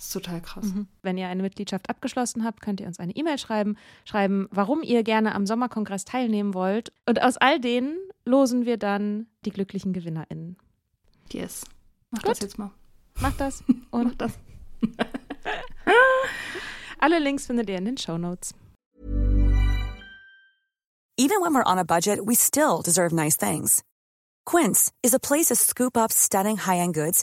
Das ist total krass. Wenn ihr eine Mitgliedschaft abgeschlossen habt, könnt ihr uns eine E-Mail schreiben, schreiben, warum ihr gerne am Sommerkongress teilnehmen wollt. Und aus all denen losen wir dann die glücklichen GewinnerInnen. Yes. Mach Gut. das jetzt mal. Macht das Mach und das. alle Links findet ihr in den Show Notes. Even when we're on a budget, we still deserve nice things. Quince is a place to scoop up stunning high-end goods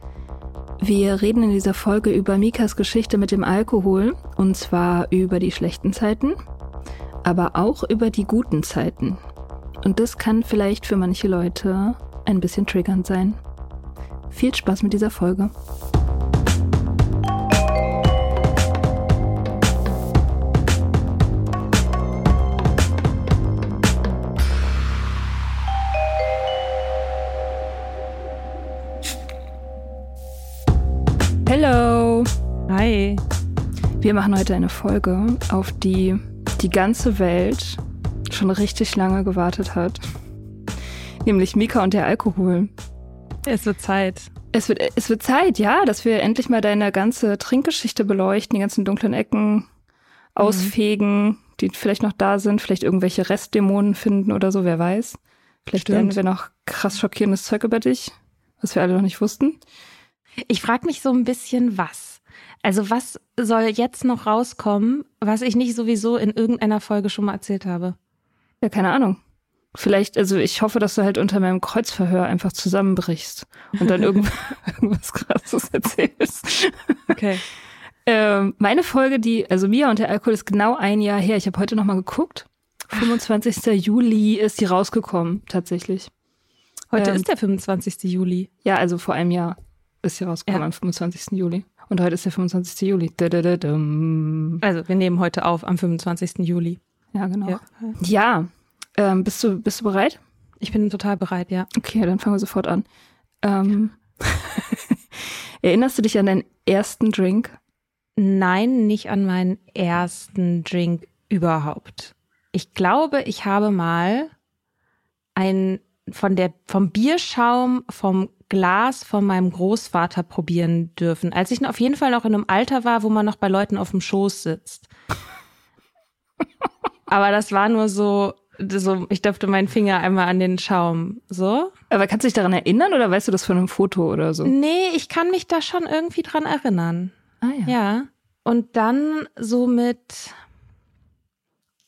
Wir reden in dieser Folge über Mikas Geschichte mit dem Alkohol und zwar über die schlechten Zeiten, aber auch über die guten Zeiten. Und das kann vielleicht für manche Leute ein bisschen triggernd sein. Viel Spaß mit dieser Folge. Wir machen heute eine Folge, auf die die ganze Welt schon richtig lange gewartet hat. Nämlich Mika und der Alkohol. Es wird Zeit. Es wird, es wird Zeit, ja, dass wir endlich mal deine ganze Trinkgeschichte beleuchten, die ganzen dunklen Ecken ausfegen, die vielleicht noch da sind, vielleicht irgendwelche Restdämonen finden oder so, wer weiß. Vielleicht Stimmt. lernen wir noch krass schockierendes Zeug über dich, was wir alle noch nicht wussten. Ich frage mich so ein bisschen, was. Also was soll jetzt noch rauskommen, was ich nicht sowieso in irgendeiner Folge schon mal erzählt habe? Ja, keine Ahnung. Vielleicht, also ich hoffe, dass du halt unter meinem Kreuzverhör einfach zusammenbrichst und dann irgend, irgendwas krasses erzählst. Okay. Ähm, meine Folge, die, also Mia und der Alkohol ist genau ein Jahr her. Ich habe heute nochmal geguckt. 25. Juli ist die rausgekommen, tatsächlich. Heute Ähm, ist der 25. Juli. Ja, also vor einem Jahr ist sie rausgekommen, Ja. am 25. Juli. Und heute ist der 25. Juli. Also wir nehmen heute auf am 25. Juli. Ja, genau. Ja. Ja, ähm, bist du, bist du bereit? Ich bin total bereit, ja. Okay, dann fangen wir sofort an. Ähm, erinnerst du dich an deinen ersten Drink? Nein, nicht an meinen ersten Drink überhaupt. Ich glaube, ich habe mal ein von der vom Bierschaum vom Glas von meinem Großvater probieren dürfen, als ich auf jeden Fall noch in einem Alter war, wo man noch bei Leuten auf dem Schoß sitzt. Aber das war nur so, so ich dürfte meinen Finger einmal an den Schaum, so. Aber kannst du dich daran erinnern oder weißt du das von einem Foto oder so? Nee, ich kann mich da schon irgendwie dran erinnern. Ah Ja. Und dann so mit,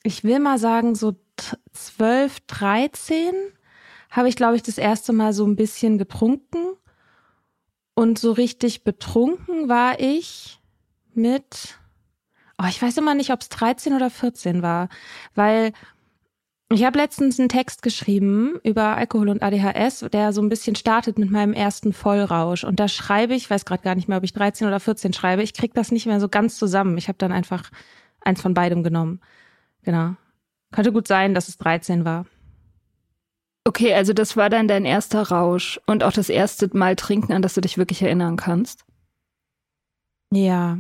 ich will mal sagen, so t- 12, 13 habe ich, glaube ich, das erste Mal so ein bisschen getrunken. Und so richtig betrunken war ich mit, oh, ich weiß immer nicht, ob es 13 oder 14 war, weil Ich habe letztens einen Text geschrieben über Alkohol und ADHS, der so ein bisschen startet mit meinem ersten Vollrausch. Und da schreibe ich, weiß gerade gar nicht mehr, ob ich 13 oder 14 schreibe, ich krieg das nicht mehr so ganz zusammen. Ich habe dann einfach eins von beidem genommen. Genau. Könnte gut sein, dass es 13 war. Okay, also das war dann dein erster Rausch und auch das erste Mal trinken, an das du dich wirklich erinnern kannst. Ja.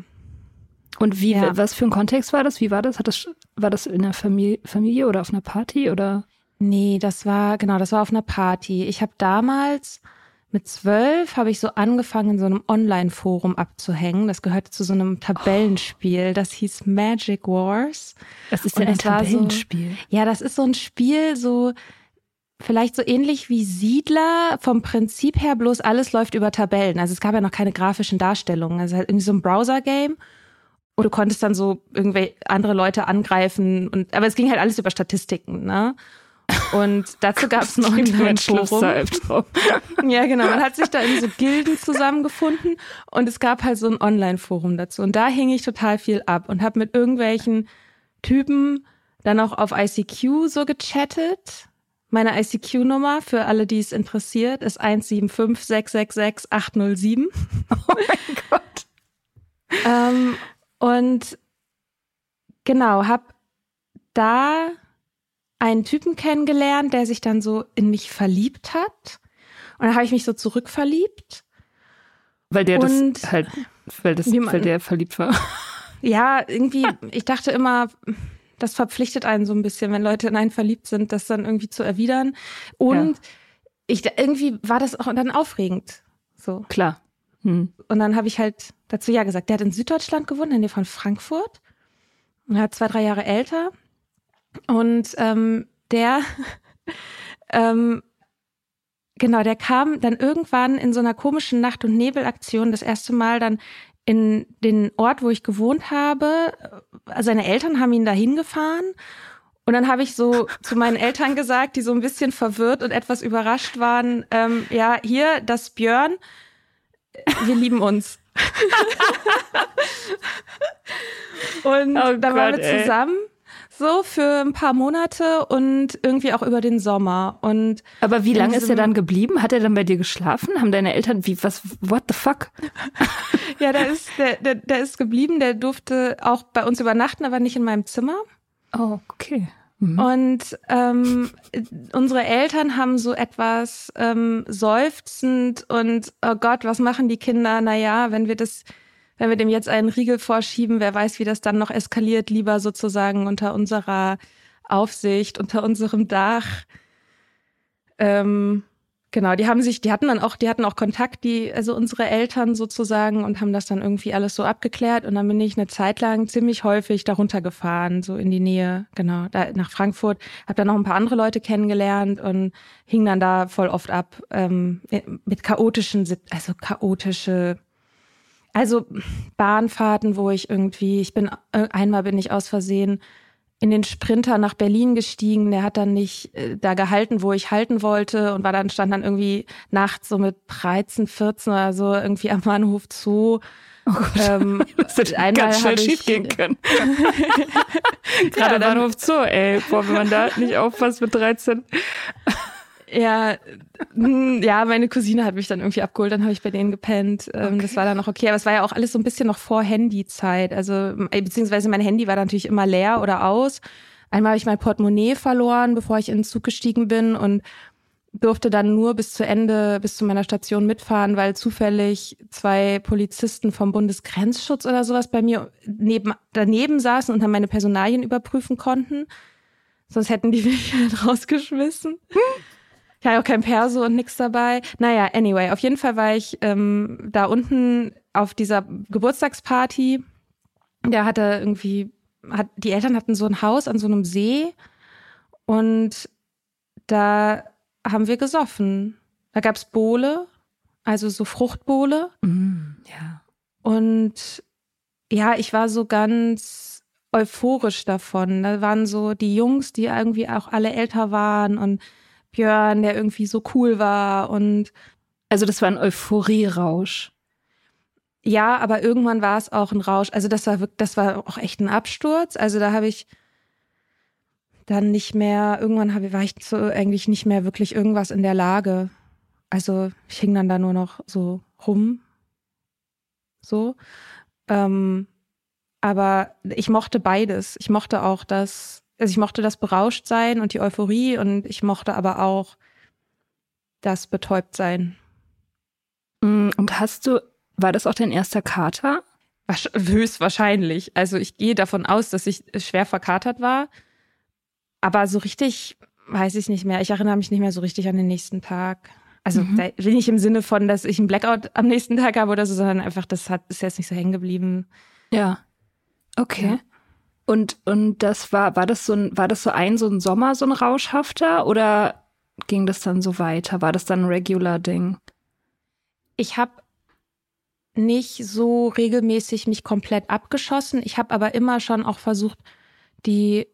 Und wie, Ja. was für ein Kontext war das? Wie war das? Hat das, war das in der Familie, Familie oder auf einer Party oder? Nee, das war, genau, das war auf einer Party. Ich habe damals mit zwölf habe ich so angefangen, in so einem Online-Forum abzuhängen. Das gehörte zu so einem Tabellenspiel. Das hieß Magic Wars. Das ist ja ein das war so- Tabellenspiel. Ja, das ist so ein Spiel, so vielleicht so ähnlich wie Siedler vom Prinzip her, bloß alles läuft über Tabellen. Also es gab ja noch keine grafischen Darstellungen. Also halt irgendwie so ein Browser-Game. Und du konntest dann so irgendwelche andere Leute angreifen. Und, aber es ging halt alles über Statistiken, ne? Und dazu gab es ein Online-Forum. Ja, genau. Man hat sich da in so Gilden zusammengefunden und es gab halt so ein Online-Forum dazu. Und da hing ich total viel ab und habe mit irgendwelchen Typen dann auch auf ICQ so gechattet. Meine ICQ-Nummer für alle, die es interessiert, ist 175666807. Oh mein Gott. Ähm, und genau, hab da einen Typen kennengelernt, der sich dann so in mich verliebt hat. Und dann habe ich mich so zurückverliebt. Weil der Und das halt, weil, das, man- weil der verliebt war. Ja, irgendwie, ich dachte immer, das verpflichtet einen so ein bisschen, wenn Leute in einen verliebt sind, das dann irgendwie zu erwidern. Und ich irgendwie war das auch dann aufregend. So. Klar. Hm. Und dann habe ich halt dazu ja gesagt, der hat in Süddeutschland gewohnt, in der von Frankfurt. Und er hat zwei, drei Jahre älter. Und ähm, der, ähm, genau, der kam dann irgendwann in so einer komischen Nacht- und Nebelaktion das erste Mal dann in den Ort, wo ich gewohnt habe. Also Seine Eltern haben ihn dahin gefahren. Und dann habe ich so zu meinen Eltern gesagt, die so ein bisschen verwirrt und etwas überrascht waren, ähm, ja, hier, das Björn, wir lieben uns. und Oh dann waren Gott, wir ey. So für ein paar Monate und irgendwie auch über den Sommer. Und Aber wie lange ist er dann geblieben? Hat er dann bei dir geschlafen? Haben deine Eltern, wie, was, what the fuck? ja, der ist, der, der, der ist geblieben, der durfte auch bei uns übernachten, aber nicht in meinem Zimmer. Oh, okay. Mhm. Und ähm, unsere Eltern haben so etwas ähm, seufzend und oh Gott, was machen die Kinder? Naja, wenn wir das, wenn wir dem jetzt einen Riegel vorschieben, wer weiß, wie das dann noch eskaliert, lieber sozusagen unter unserer Aufsicht, unter unserem Dach. Ähm, genau, die haben sich, die hatten dann auch, die hatten auch Kontakt, die, also unsere Eltern sozusagen und haben das dann irgendwie alles so abgeklärt und dann bin ich eine Zeit lang ziemlich häufig darunter gefahren, so in die Nähe, genau, da nach Frankfurt, habe dann noch ein paar andere Leute kennengelernt und hing dann da voll oft ab ähm, mit chaotischen, also chaotische also Bahnfahrten, wo ich irgendwie, ich bin äh, einmal bin ich aus Versehen in den Sprinter nach Berlin gestiegen. Der hat dann nicht äh, da gehalten, wo ich halten wollte und war dann stand dann irgendwie nachts so mit 13, 14 oder so irgendwie am Bahnhof Zoo. ähm, Das hätte einmal ganz schnell schief gehen können. Gerade Ja, Bahnhof Zoo, ey. Boah, wenn man da nicht aufpasst mit 13. Ja, mm, ja, meine Cousine hat mich dann irgendwie abgeholt, dann habe ich bei denen gepennt. Ähm, Das war dann noch okay, aber es war ja auch alles so ein bisschen noch vor Handyzeit. Also äh, beziehungsweise mein Handy war natürlich immer leer oder aus. Einmal habe ich mein Portemonnaie verloren, bevor ich in den Zug gestiegen bin und durfte dann nur bis zu Ende, bis zu meiner Station mitfahren, weil zufällig zwei Polizisten vom Bundesgrenzschutz oder sowas bei mir neben, daneben saßen und dann meine Personalien überprüfen konnten. Sonst hätten die mich halt rausgeschmissen. Ich hatte auch kein Perso und nix dabei. Naja, anyway, auf jeden Fall war ich ähm, da unten auf dieser Geburtstagsparty. Der hatte irgendwie, hat, die Eltern hatten so ein Haus an so einem See und da haben wir gesoffen. Da gab's Bowle, also so Fruchtbowle. Mm, ja. Und ja, ich war so ganz euphorisch davon. Da waren so die Jungs, die irgendwie auch alle älter waren und Björn, der irgendwie so cool war und Also das war ein Euphorierausch. ja, aber irgendwann war es auch ein Rausch. Also das war wirklich, das war auch echt ein Absturz. Also da habe ich dann nicht mehr, irgendwann hab, war ich so eigentlich nicht mehr wirklich irgendwas in der Lage. Also ich hing dann da nur noch so rum. So. Ähm, aber ich mochte beides. Ich mochte auch das, also ich mochte das Berauschtsein und die Euphorie und ich mochte aber auch das Betäubtsein. Mm, und hast du, war das auch dein erster Kater? Höchstwahrscheinlich. Also ich gehe davon aus, dass ich schwer verkatert war. Aber so richtig weiß ich nicht mehr. Ich erinnere mich nicht mehr so richtig an den nächsten Tag. Also mhm. ich im Sinne von, dass ich einen Blackout am nächsten Tag habe oder so, sondern einfach, das hat, ist jetzt nicht so hängen geblieben. Ja. Okay. Ja. Und, und das war, war das so ein, war das so ein, so ein Sommer, so ein rauschhafter oder ging das dann so weiter? War das dann ein regular Ding? Ich habe nicht so regelmäßig mich komplett abgeschossen. Ich habe aber immer schon auch versucht, die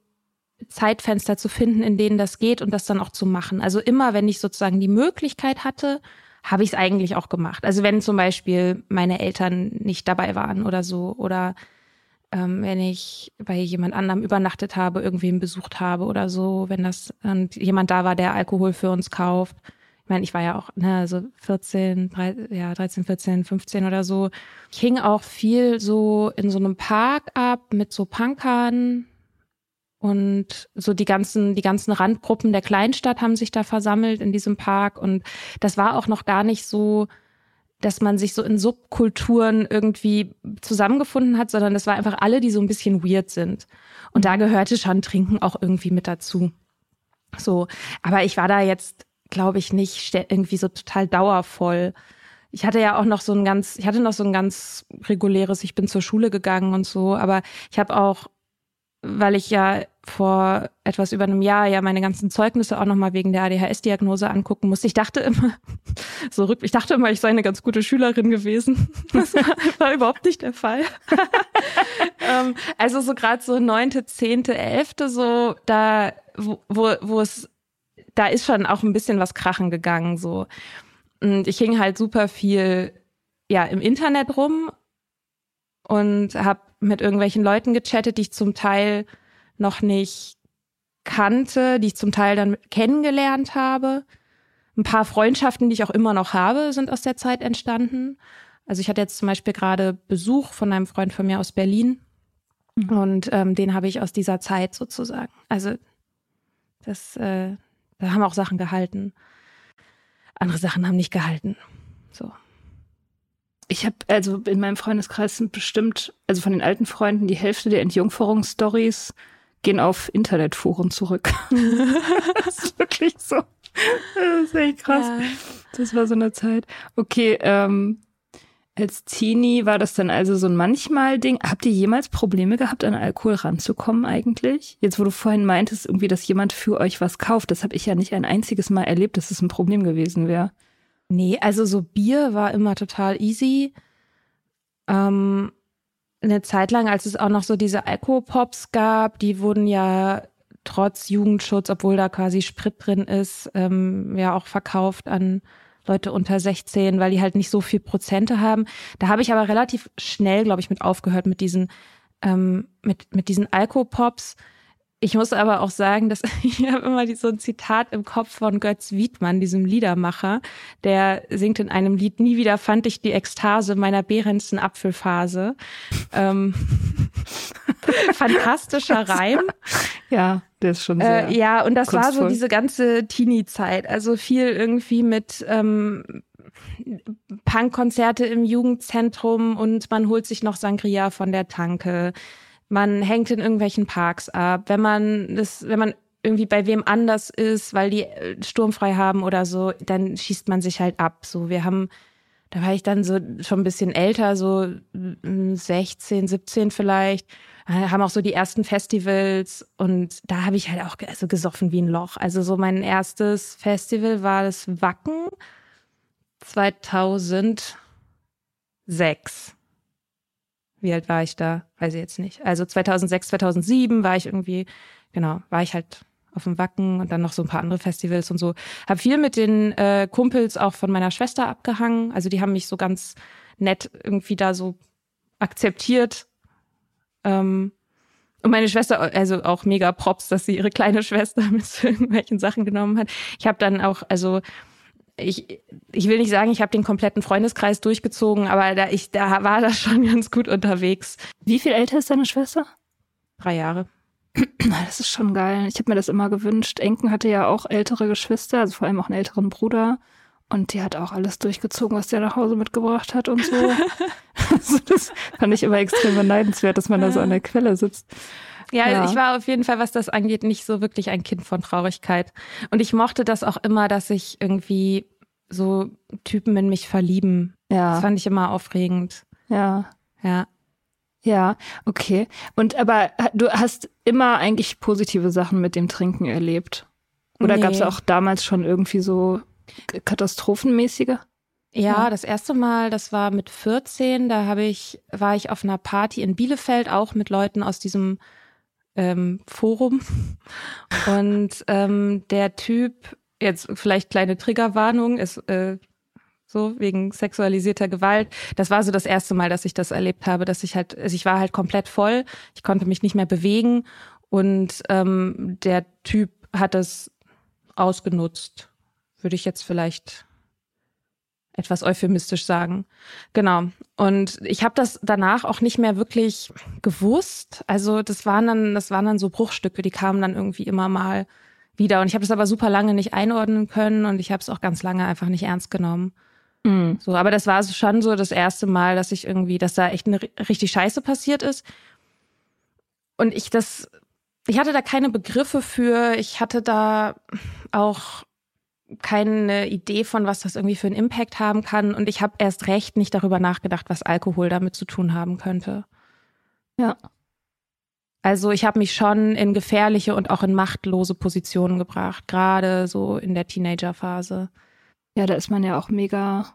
Zeitfenster zu finden, in denen das geht und das dann auch zu machen. Also immer, wenn ich sozusagen die Möglichkeit hatte, habe ich es eigentlich auch gemacht. Also wenn zum Beispiel meine Eltern nicht dabei waren oder so oder ähm, wenn ich bei jemand anderem übernachtet habe, irgendwen besucht habe oder so, wenn das und jemand da war, der Alkohol für uns kauft. Ich meine, ich war ja auch ne, so 14, 13, ja, 13, 14, 15 oder so. Ich hing auch viel so in so einem Park ab mit so Punkern und so die ganzen, die ganzen Randgruppen der Kleinstadt haben sich da versammelt in diesem Park. Und das war auch noch gar nicht so, dass man sich so in Subkulturen irgendwie zusammengefunden hat, sondern das war einfach alle, die so ein bisschen weird sind. Und da gehörte schon Trinken auch irgendwie mit dazu. So, aber ich war da jetzt, glaube ich, nicht irgendwie so total dauervoll. Ich hatte ja auch noch so ein ganz, ich hatte noch so ein ganz reguläres, ich bin zur Schule gegangen und so, aber ich habe auch weil ich ja vor etwas über einem Jahr ja meine ganzen Zeugnisse auch nochmal wegen der ADHS-Diagnose angucken musste. Ich dachte immer, so rück, ich dachte immer, ich sei eine ganz gute Schülerin gewesen. Das war, war überhaupt nicht der Fall. ähm, also so gerade so neunte, zehnte, elfte, so da, wo, wo, wo es, da ist schon auch ein bisschen was krachen gegangen, so. Und ich hing halt super viel, ja, im Internet rum und habe mit irgendwelchen Leuten gechattet, die ich zum Teil noch nicht kannte, die ich zum Teil dann kennengelernt habe. Ein paar Freundschaften, die ich auch immer noch habe, sind aus der Zeit entstanden. Also ich hatte jetzt zum Beispiel gerade Besuch von einem Freund von mir aus Berlin mhm. und ähm, den habe ich aus dieser Zeit sozusagen. Also das, äh, da haben auch Sachen gehalten. Andere Sachen haben nicht gehalten. So. Ich habe also in meinem Freundeskreis sind bestimmt, also von den alten Freunden, die Hälfte der Entjungferungsstories gehen auf Internetforen zurück. das ist wirklich so. Das ist echt krass. Ja. Das war so eine Zeit. Okay, ähm, als Teenie war das dann also so ein manchmal Ding. Habt ihr jemals Probleme gehabt, an Alkohol ranzukommen eigentlich? Jetzt, wo du vorhin meintest, irgendwie, dass jemand für euch was kauft, das habe ich ja nicht ein einziges Mal erlebt, dass es das ein Problem gewesen wäre. Nee, also so Bier war immer total easy. Ähm, eine Zeit lang, als es auch noch so diese Alkopops gab, die wurden ja trotz Jugendschutz, obwohl da quasi Sprit drin ist, ähm, ja auch verkauft an Leute unter 16, weil die halt nicht so viel Prozente haben. Da habe ich aber relativ schnell, glaube ich, mit aufgehört mit diesen ähm, mit mit diesen Alkopops. Ich muss aber auch sagen, dass ich habe immer so ein Zitat im Kopf von Götz Wiedmann, diesem Liedermacher, der singt in einem Lied, nie wieder fand ich die Ekstase meiner behrendsten Apfelphase. Ähm, fantastischer Reim. Ja, der ist schon sehr. Äh, ja, und das kunstvoll. war so diese ganze Teenie-Zeit. Also viel irgendwie mit ähm, Punkkonzerte im Jugendzentrum und man holt sich noch Sangria von der Tanke man hängt in irgendwelchen Parks ab, wenn man das, wenn man irgendwie bei wem anders ist, weil die äh, sturmfrei haben oder so, dann schießt man sich halt ab. So, wir haben, da war ich dann so schon ein bisschen älter, so 16, 17 vielleicht, äh, haben auch so die ersten Festivals und da habe ich halt auch also gesoffen wie ein Loch. Also so mein erstes Festival war das Wacken 2006. Wie alt war ich da? Weiß ich jetzt nicht. Also 2006, 2007 war ich irgendwie, genau, war ich halt auf dem Wacken und dann noch so ein paar andere Festivals und so. Hab viel mit den äh, Kumpels auch von meiner Schwester abgehangen. Also die haben mich so ganz nett irgendwie da so akzeptiert. Ähm, Und meine Schwester, also auch mega Props, dass sie ihre kleine Schwester mit irgendwelchen Sachen genommen hat. Ich habe dann auch, also ich, ich will nicht sagen, ich habe den kompletten Freundeskreis durchgezogen, aber da ich da war das schon ganz gut unterwegs. Wie viel älter ist deine Schwester? Drei Jahre. Das ist schon geil. Ich habe mir das immer gewünscht. Enken hatte ja auch ältere Geschwister, also vor allem auch einen älteren Bruder. Und die hat auch alles durchgezogen, was der nach Hause mitgebracht hat und so. also das fand ich immer extrem beneidenswert, dass man da so an der Quelle sitzt. Ja, ja, ich war auf jeden Fall, was das angeht, nicht so wirklich ein Kind von Traurigkeit. Und ich mochte das auch immer, dass sich irgendwie so Typen in mich verlieben. Ja. Das fand ich immer aufregend. Ja. Ja. Ja, okay. Und aber du hast immer eigentlich positive Sachen mit dem Trinken erlebt. Oder nee. gab es auch damals schon irgendwie so katastrophenmäßige? Ja, ja, das erste Mal, das war mit 14, da habe ich, war ich auf einer Party in Bielefeld, auch mit Leuten aus diesem ähm, Forum. Und ähm, der Typ, jetzt vielleicht kleine Triggerwarnung, ist äh, so wegen sexualisierter Gewalt. Das war so das erste Mal, dass ich das erlebt habe, dass ich halt, also ich war halt komplett voll, ich konnte mich nicht mehr bewegen und ähm, der Typ hat das ausgenutzt würde ich jetzt vielleicht etwas euphemistisch sagen. Genau. Und ich habe das danach auch nicht mehr wirklich gewusst. Also das waren dann, das waren dann so Bruchstücke, die kamen dann irgendwie immer mal wieder. Und ich habe das aber super lange nicht einordnen können und ich habe es auch ganz lange einfach nicht ernst genommen. Mhm. So, aber das war schon so das erste Mal, dass ich irgendwie, dass da echt eine richtig Scheiße passiert ist. Und ich das, ich hatte da keine Begriffe für. Ich hatte da auch keine Idee von, was das irgendwie für einen Impact haben kann. Und ich habe erst recht nicht darüber nachgedacht, was Alkohol damit zu tun haben könnte. Ja. Also ich habe mich schon in gefährliche und auch in machtlose Positionen gebracht, gerade so in der Teenagerphase. Ja, da ist man ja auch mega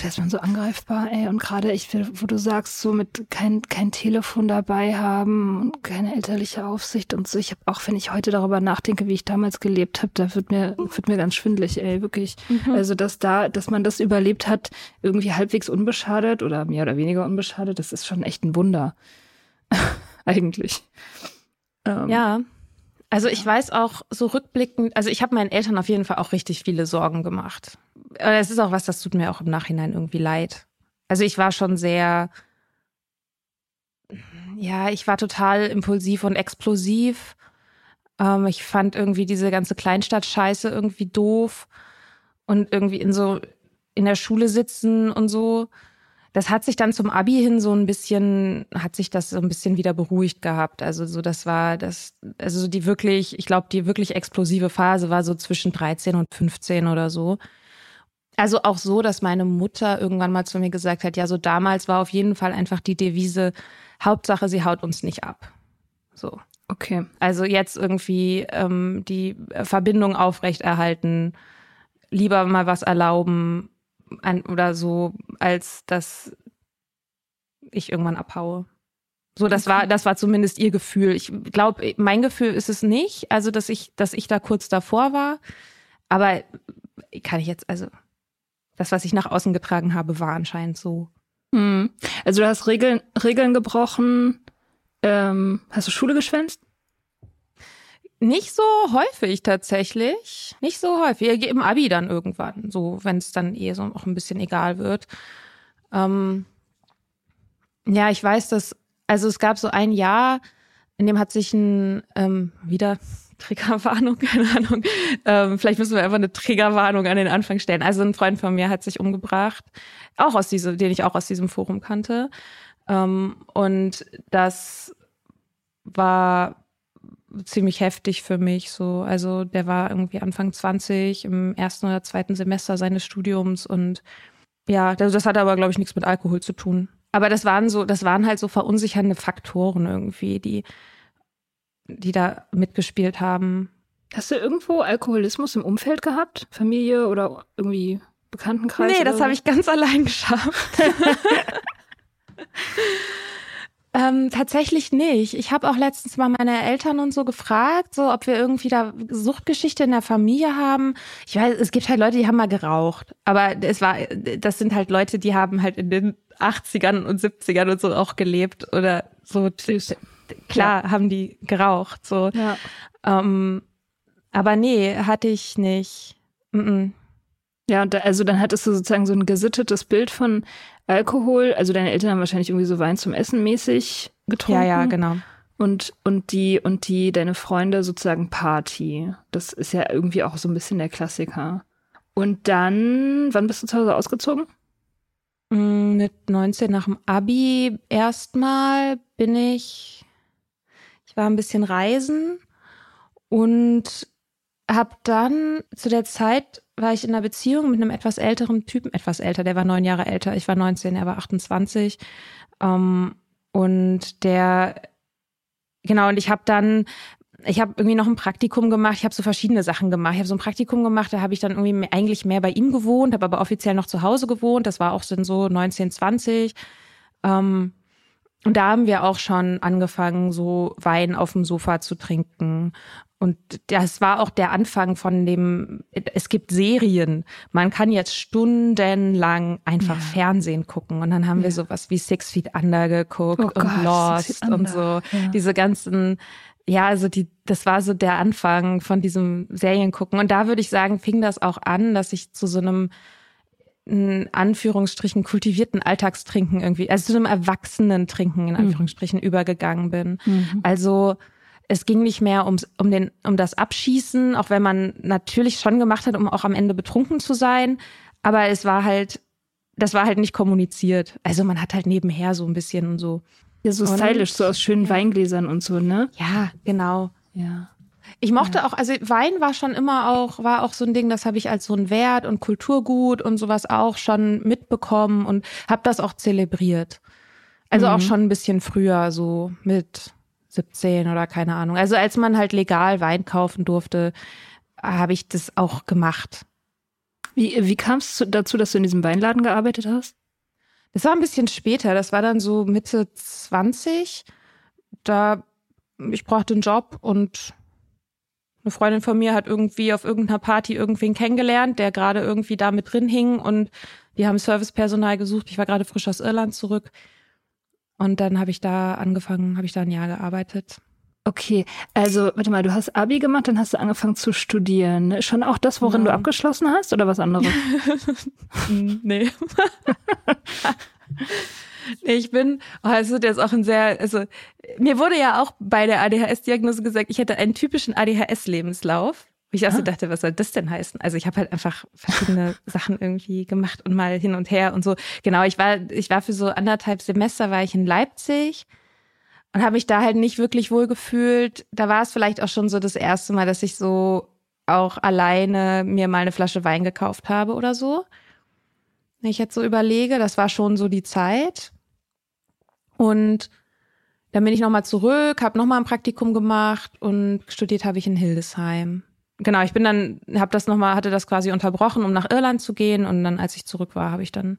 da ist man so angreifbar, ey. Und gerade ich, wo du sagst, so mit kein, kein Telefon dabei haben und keine elterliche Aufsicht und so. Ich habe auch, wenn ich heute darüber nachdenke, wie ich damals gelebt habe, da wird mir, wird mir ganz schwindlig, ey, wirklich. Mhm. Also, dass da, dass man das überlebt hat, irgendwie halbwegs unbeschadet oder mehr oder weniger unbeschadet, das ist schon echt ein Wunder. Eigentlich. Ähm. Ja. Also ich weiß auch so rückblickend, also ich habe meinen Eltern auf jeden Fall auch richtig viele Sorgen gemacht es ist auch was, das tut mir auch im Nachhinein irgendwie leid. Also ich war schon sehr, ja, ich war total impulsiv und explosiv. Ähm, ich fand irgendwie diese ganze Kleinstadt-Scheiße irgendwie doof und irgendwie in so in der Schule sitzen und so. Das hat sich dann zum Abi hin so ein bisschen, hat sich das so ein bisschen wieder beruhigt gehabt. Also so, das war das, also so die wirklich, ich glaube, die wirklich explosive Phase war so zwischen 13 und 15 oder so. Also auch so, dass meine Mutter irgendwann mal zu mir gesagt hat, ja, so damals war auf jeden Fall einfach die Devise, Hauptsache, sie haut uns nicht ab. So. Okay. Also jetzt irgendwie ähm, die Verbindung aufrechterhalten, lieber mal was erlauben an, oder so, als dass ich irgendwann abhaue. So, das war, das war zumindest ihr Gefühl. Ich glaube, mein Gefühl ist es nicht, also dass ich, dass ich da kurz davor war. Aber kann ich jetzt, also das, was ich nach außen getragen habe, war anscheinend so. Hm. Also du hast Regeln, Regeln gebrochen. Ähm, hast du Schule geschwänzt? Nicht so häufig tatsächlich. Nicht so häufig. Im Abi dann irgendwann, so wenn es dann eh so auch ein bisschen egal wird. Ähm, ja, ich weiß, dass, also es gab so ein Jahr, in dem hat sich ein ähm, wieder Triggerwarnung, keine Ahnung. Ähm, vielleicht müssen wir einfach eine Triggerwarnung an den Anfang stellen. Also ein Freund von mir hat sich umgebracht, auch aus diesem, den ich auch aus diesem Forum kannte. Ähm, und das war ziemlich heftig für mich. So, also der war irgendwie Anfang 20 im ersten oder zweiten Semester seines Studiums und ja, das, das hatte aber glaube ich nichts mit Alkohol zu tun. Aber das waren so, das waren halt so verunsichernde Faktoren irgendwie, die die da mitgespielt haben. Hast du irgendwo Alkoholismus im Umfeld gehabt? Familie oder irgendwie Bekanntenkreis? Nee, das habe ich ganz allein geschafft. ähm, tatsächlich nicht. Ich habe auch letztens mal meine Eltern und so gefragt, so ob wir irgendwie da Suchtgeschichte in der Familie haben. Ich weiß, es gibt halt Leute, die haben mal geraucht, aber es war, das sind halt Leute, die haben halt in den 80ern und 70ern und so auch gelebt oder so. Süß. Klar ja. haben die geraucht, so. Ja. Ähm, aber nee, hatte ich nicht. Mm -mm. Ja, und da, also dann hattest du sozusagen so ein gesittetes Bild von Alkohol. Also deine Eltern haben wahrscheinlich irgendwie so Wein zum Essen mäßig getrunken. Ja, ja, genau. Und, und die, und die, deine Freunde sozusagen Party. Das ist ja irgendwie auch so ein bisschen der Klassiker. Und dann, wann bist du zu Hause ausgezogen? Mm, mit 19 nach dem Abi erstmal bin ich, ich war ein bisschen reisen und habe dann zu der Zeit war ich in einer Beziehung mit einem etwas älteren Typen, etwas älter, der war neun Jahre älter, ich war 19, er war 28. Ähm, und der, genau, und ich habe dann, ich habe irgendwie noch ein Praktikum gemacht, ich habe so verschiedene Sachen gemacht. Ich habe so ein Praktikum gemacht, da habe ich dann irgendwie mehr, eigentlich mehr bei ihm gewohnt, habe aber offiziell noch zu Hause gewohnt, das war auch so 19, 20. Ähm, und da haben wir auch schon angefangen, so Wein auf dem Sofa zu trinken und das war auch der Anfang von dem, es gibt Serien. Man kann jetzt stundenlang einfach ja. Fernsehen gucken. Und dann haben ja. wir sowas wie Six Feet Under geguckt oh und Gott, Lost und so. Ja. Diese ganzen, ja, also die, das war so der Anfang von diesem Seriengucken. Und da würde ich sagen, fing das auch an, dass ich zu so einem in Anführungsstrichen kultivierten Alltagstrinken irgendwie, also zu einem erwachsenen Trinken in mhm. Anführungsstrichen mhm. übergegangen bin. Mhm. Also es ging nicht mehr ums, um, den, um das Abschießen, auch wenn man natürlich schon gemacht hat, um auch am Ende betrunken zu sein. Aber es war halt, das war halt nicht kommuniziert. Also man hat halt nebenher so ein bisschen und so. Ja, so stylisch, so aus schönen ja. Weingläsern und so, ne? Ja, genau. Ja. Ich mochte ja. auch, also Wein war schon immer auch, war auch so ein Ding, das habe ich als so ein Wert und Kulturgut und sowas auch schon mitbekommen und habe das auch zelebriert. Also mhm. auch schon ein bisschen früher, so mit 17 oder keine Ahnung. Also als man halt legal Wein kaufen durfte, habe ich das auch gemacht. Wie, wie kam es dazu, dass du in diesem Weinladen gearbeitet hast? Das war ein bisschen später. Das war dann so Mitte 20. Da ich brauchte einen Job und eine Freundin von mir hat irgendwie auf irgendeiner Party irgendwen kennengelernt, der gerade irgendwie da mit drin hing und wir haben Servicepersonal gesucht. Ich war gerade frisch aus Irland zurück. Und dann habe ich da angefangen, habe ich da ein Jahr gearbeitet. Okay, also warte mal, du hast Abi gemacht, dann hast du angefangen zu studieren. Ne? Schon auch das, worin ja. du abgeschlossen hast oder was anderes? nee. Ich bin, oh, es wird jetzt auch ein sehr, also mir wurde ja auch bei der ADHS-Diagnose gesagt, ich hätte einen typischen ADHS-Lebenslauf. Ich auch so ah. dachte, was soll das denn heißen? Also ich habe halt einfach verschiedene Sachen irgendwie gemacht und mal hin und her und so. Genau, ich war, ich war für so anderthalb Semester war ich in Leipzig und habe mich da halt nicht wirklich wohl gefühlt. Da war es vielleicht auch schon so das erste Mal, dass ich so auch alleine mir mal eine Flasche Wein gekauft habe oder so. Wenn ich jetzt so überlege, das war schon so die Zeit. Und dann bin ich nochmal zurück, habe nochmal ein Praktikum gemacht und studiert habe ich in Hildesheim genau, ich bin dann, habe das nochmal, hatte das quasi unterbrochen, um nach Irland zu gehen. Und dann, als ich zurück war, habe ich dann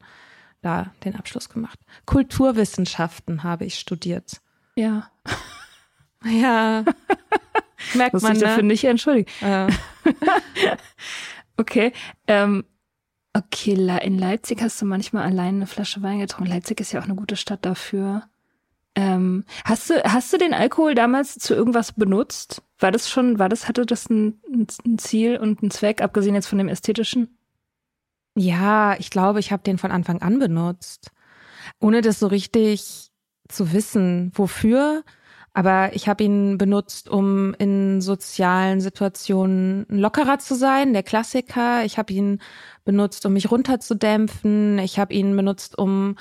da den Abschluss gemacht. Kulturwissenschaften habe ich studiert. Ja. Ja. Merkt Muss man. Muss ich dafür ne? nicht entschuldigen. Äh. okay. Ähm, okay, in Leipzig hast du manchmal allein eine Flasche Wein getrunken. Leipzig ist ja auch eine gute Stadt dafür. Ähm, hast du, hast du den Alkohol damals zu irgendwas benutzt? War das schon, war das, hatte das ein, ein Ziel und einen Zweck, abgesehen jetzt von dem ästhetischen? Ja, ich glaube, ich habe den von Anfang an benutzt. Ohne das so richtig zu wissen, wofür. Aber ich habe ihn benutzt, um in sozialen Situationen lockerer zu sein, der Klassiker. Ich habe ihn benutzt, um mich runterzudämpfen. Ich habe ihn benutzt, um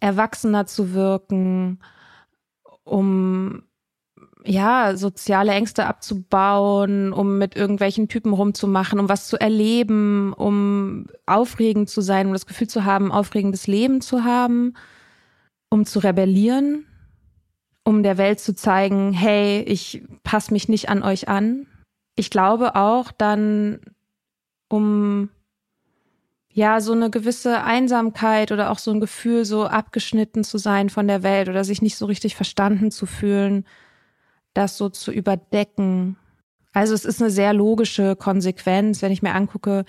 erwachsener zu wirken um ja, soziale Ängste abzubauen, um mit irgendwelchen Typen rumzumachen, um was zu erleben, um aufregend zu sein, um das Gefühl zu haben, aufregendes Leben zu haben, um zu rebellieren, um der Welt zu zeigen, hey, ich passe mich nicht an euch an. Ich glaube auch dann, um ja, so eine gewisse Einsamkeit oder auch so ein Gefühl, so abgeschnitten zu sein von der Welt oder sich nicht so richtig verstanden zu fühlen, das so zu überdecken. Also es ist eine sehr logische Konsequenz, wenn ich mir angucke,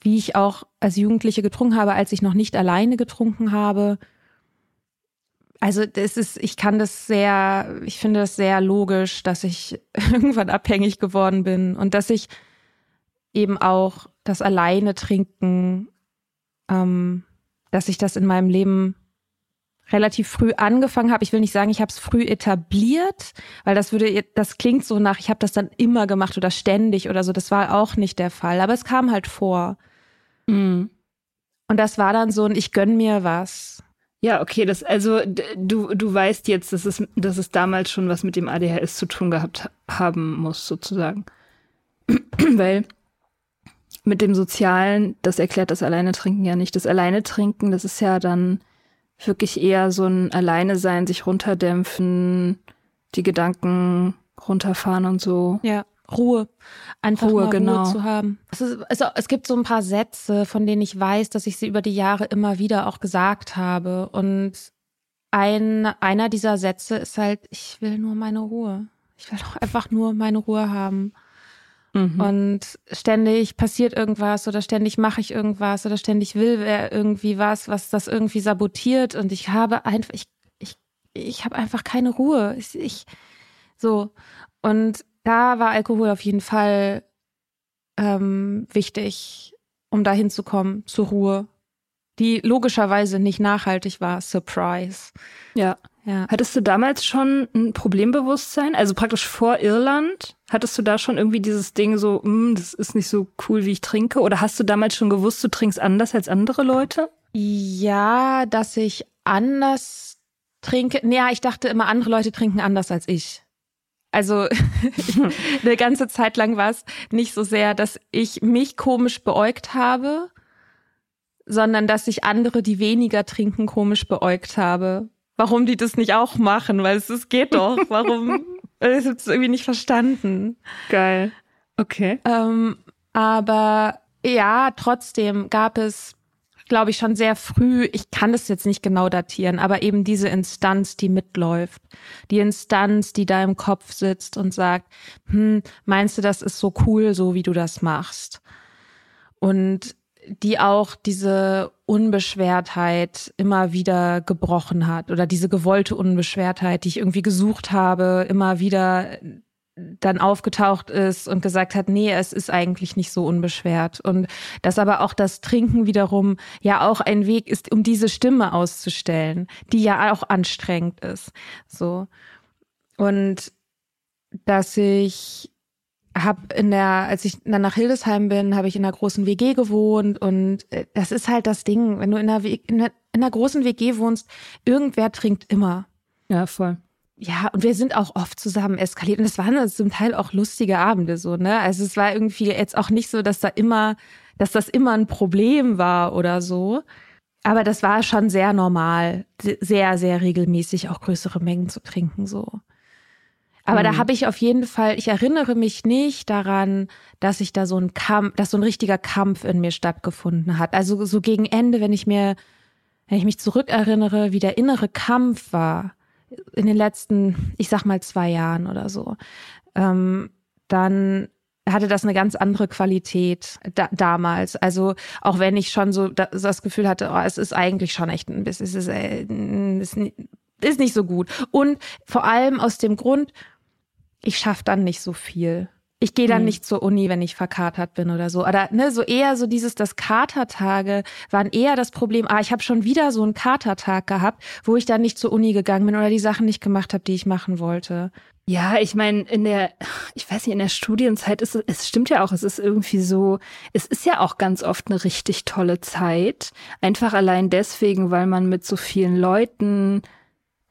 wie ich auch als Jugendliche getrunken habe, als ich noch nicht alleine getrunken habe. also das ist, ich kann das sehr, ich finde das sehr logisch, dass ich irgendwann abhängig geworden bin und dass ich eben auch das alleine trinken, ähm, dass ich das in meinem Leben relativ früh angefangen habe. Ich will nicht sagen, ich habe es früh etabliert, weil das würde, das klingt so nach, ich habe das dann immer gemacht oder ständig oder so. Das war auch nicht der Fall, aber es kam halt vor. Mhm. Und das war dann so ein, ich gönn mir was. Ja, okay, das also du du weißt jetzt, dass es dass es damals schon was mit dem ADHS zu tun gehabt haben muss sozusagen, weil mit dem Sozialen, das erklärt das Alleine trinken ja nicht. Das Alleine trinken, das ist ja dann wirklich eher so ein Alleine sein, sich runterdämpfen, die Gedanken runterfahren und so. Ja. Ruhe. Einfach Ruhe, mal genau. Ruhe zu haben. Es, ist, also, es gibt so ein paar Sätze, von denen ich weiß, dass ich sie über die Jahre immer wieder auch gesagt habe. Und ein, einer dieser Sätze ist halt, ich will nur meine Ruhe. Ich will doch einfach nur meine Ruhe haben. Mhm. Und ständig passiert irgendwas oder ständig mache ich irgendwas oder ständig will wer irgendwie was, was das irgendwie sabotiert. Und ich habe einfach, ich, ich, ich habe einfach keine Ruhe. Ich, ich so. Und da war Alkohol auf jeden Fall ähm, wichtig, um da hinzukommen, zur Ruhe, die logischerweise nicht nachhaltig war. Surprise. Ja. Ja. Hattest du damals schon ein Problembewusstsein? Also praktisch vor Irland? Hattest du da schon irgendwie dieses Ding so, mm, das ist nicht so cool, wie ich trinke? Oder hast du damals schon gewusst, du trinkst anders als andere Leute? Ja, dass ich anders trinke. Naja, ich dachte immer, andere Leute trinken anders als ich. Also eine ganze Zeit lang war es nicht so sehr, dass ich mich komisch beäugt habe, sondern dass ich andere, die weniger trinken, komisch beäugt habe. Warum die das nicht auch machen, weil es, es geht doch. Warum? ich habe es irgendwie nicht verstanden. Geil. Okay. Ähm, aber ja, trotzdem gab es glaube ich, schon sehr früh, ich kann das jetzt nicht genau datieren, aber eben diese Instanz, die mitläuft. Die Instanz, die da im Kopf sitzt und sagt, hm, meinst du, das ist so cool, so wie du das machst? Und die auch diese Unbeschwertheit immer wieder gebrochen hat oder diese gewollte Unbeschwertheit, die ich irgendwie gesucht habe, immer wieder dann aufgetaucht ist und gesagt hat, nee, es ist eigentlich nicht so unbeschwert. Und dass aber auch das Trinken wiederum ja auch ein Weg ist, um diese Stimme auszustellen, die ja auch anstrengend ist. So. Und dass ich habe in der, als ich dann nach Hildesheim bin, habe ich in einer großen WG gewohnt und äh, das ist halt das Ding, wenn du in einer, in einer, in einer großen WG wohnst, irgendwer trinkt immer. Ja, voll ja, und wir sind auch oft zusammen eskaliert. Und es waren zum Teil auch lustige Abende so, ne? Also es war irgendwie jetzt auch nicht so, dass da immer, dass das immer ein Problem war oder so. Aber das war schon sehr normal, sehr, sehr regelmäßig auch größere Mengen zu trinken, so. Aber mhm. da habe ich auf jeden Fall, ich erinnere mich nicht daran, dass ich da so ein Kampf, dass so ein richtiger Kampf in mir stattgefunden hat. Also so gegen Ende, wenn ich mir, wenn ich mich zurückerinnere, wie der innere Kampf war, in den letzten, ich sag mal, zwei Jahren oder so, ähm, dann hatte das eine ganz andere Qualität da, damals. Also auch wenn ich schon so das Gefühl hatte, oh, es ist eigentlich schon echt ein bisschen, es ist, äh, ist, ist nicht so gut. Und vor allem aus dem Grund, ich schaffe dann nicht so viel. Ich gehe dann mhm. nicht zur Uni, wenn ich verkatert bin oder so. Oder ne, so eher so dieses, das Katertage waren eher das Problem. Ah, ich habe schon wieder so einen Katertag gehabt, wo ich dann nicht zur Uni gegangen bin oder die Sachen nicht gemacht habe, die ich machen wollte. Ja, ich meine, in der, ich weiß nicht, in der Studienzeit ist es, es stimmt ja auch, es ist irgendwie so, es ist ja auch ganz oft eine richtig tolle Zeit. Einfach allein deswegen, weil man mit so vielen Leuten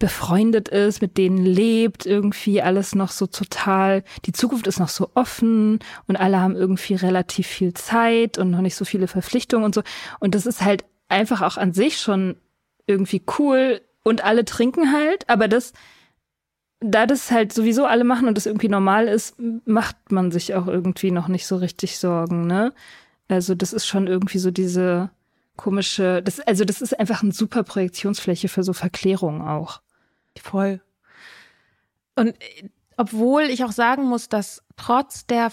befreundet ist, mit denen lebt, irgendwie alles noch so total, die Zukunft ist noch so offen und alle haben irgendwie relativ viel Zeit und noch nicht so viele Verpflichtungen und so. Und das ist halt einfach auch an sich schon irgendwie cool und alle trinken halt, aber das, da das halt sowieso alle machen und das irgendwie normal ist, macht man sich auch irgendwie noch nicht so richtig Sorgen, ne? Also das ist schon irgendwie so diese komische, das, also das ist einfach eine super Projektionsfläche für so Verklärung auch. Voll. Und äh, obwohl ich auch sagen muss, dass trotz der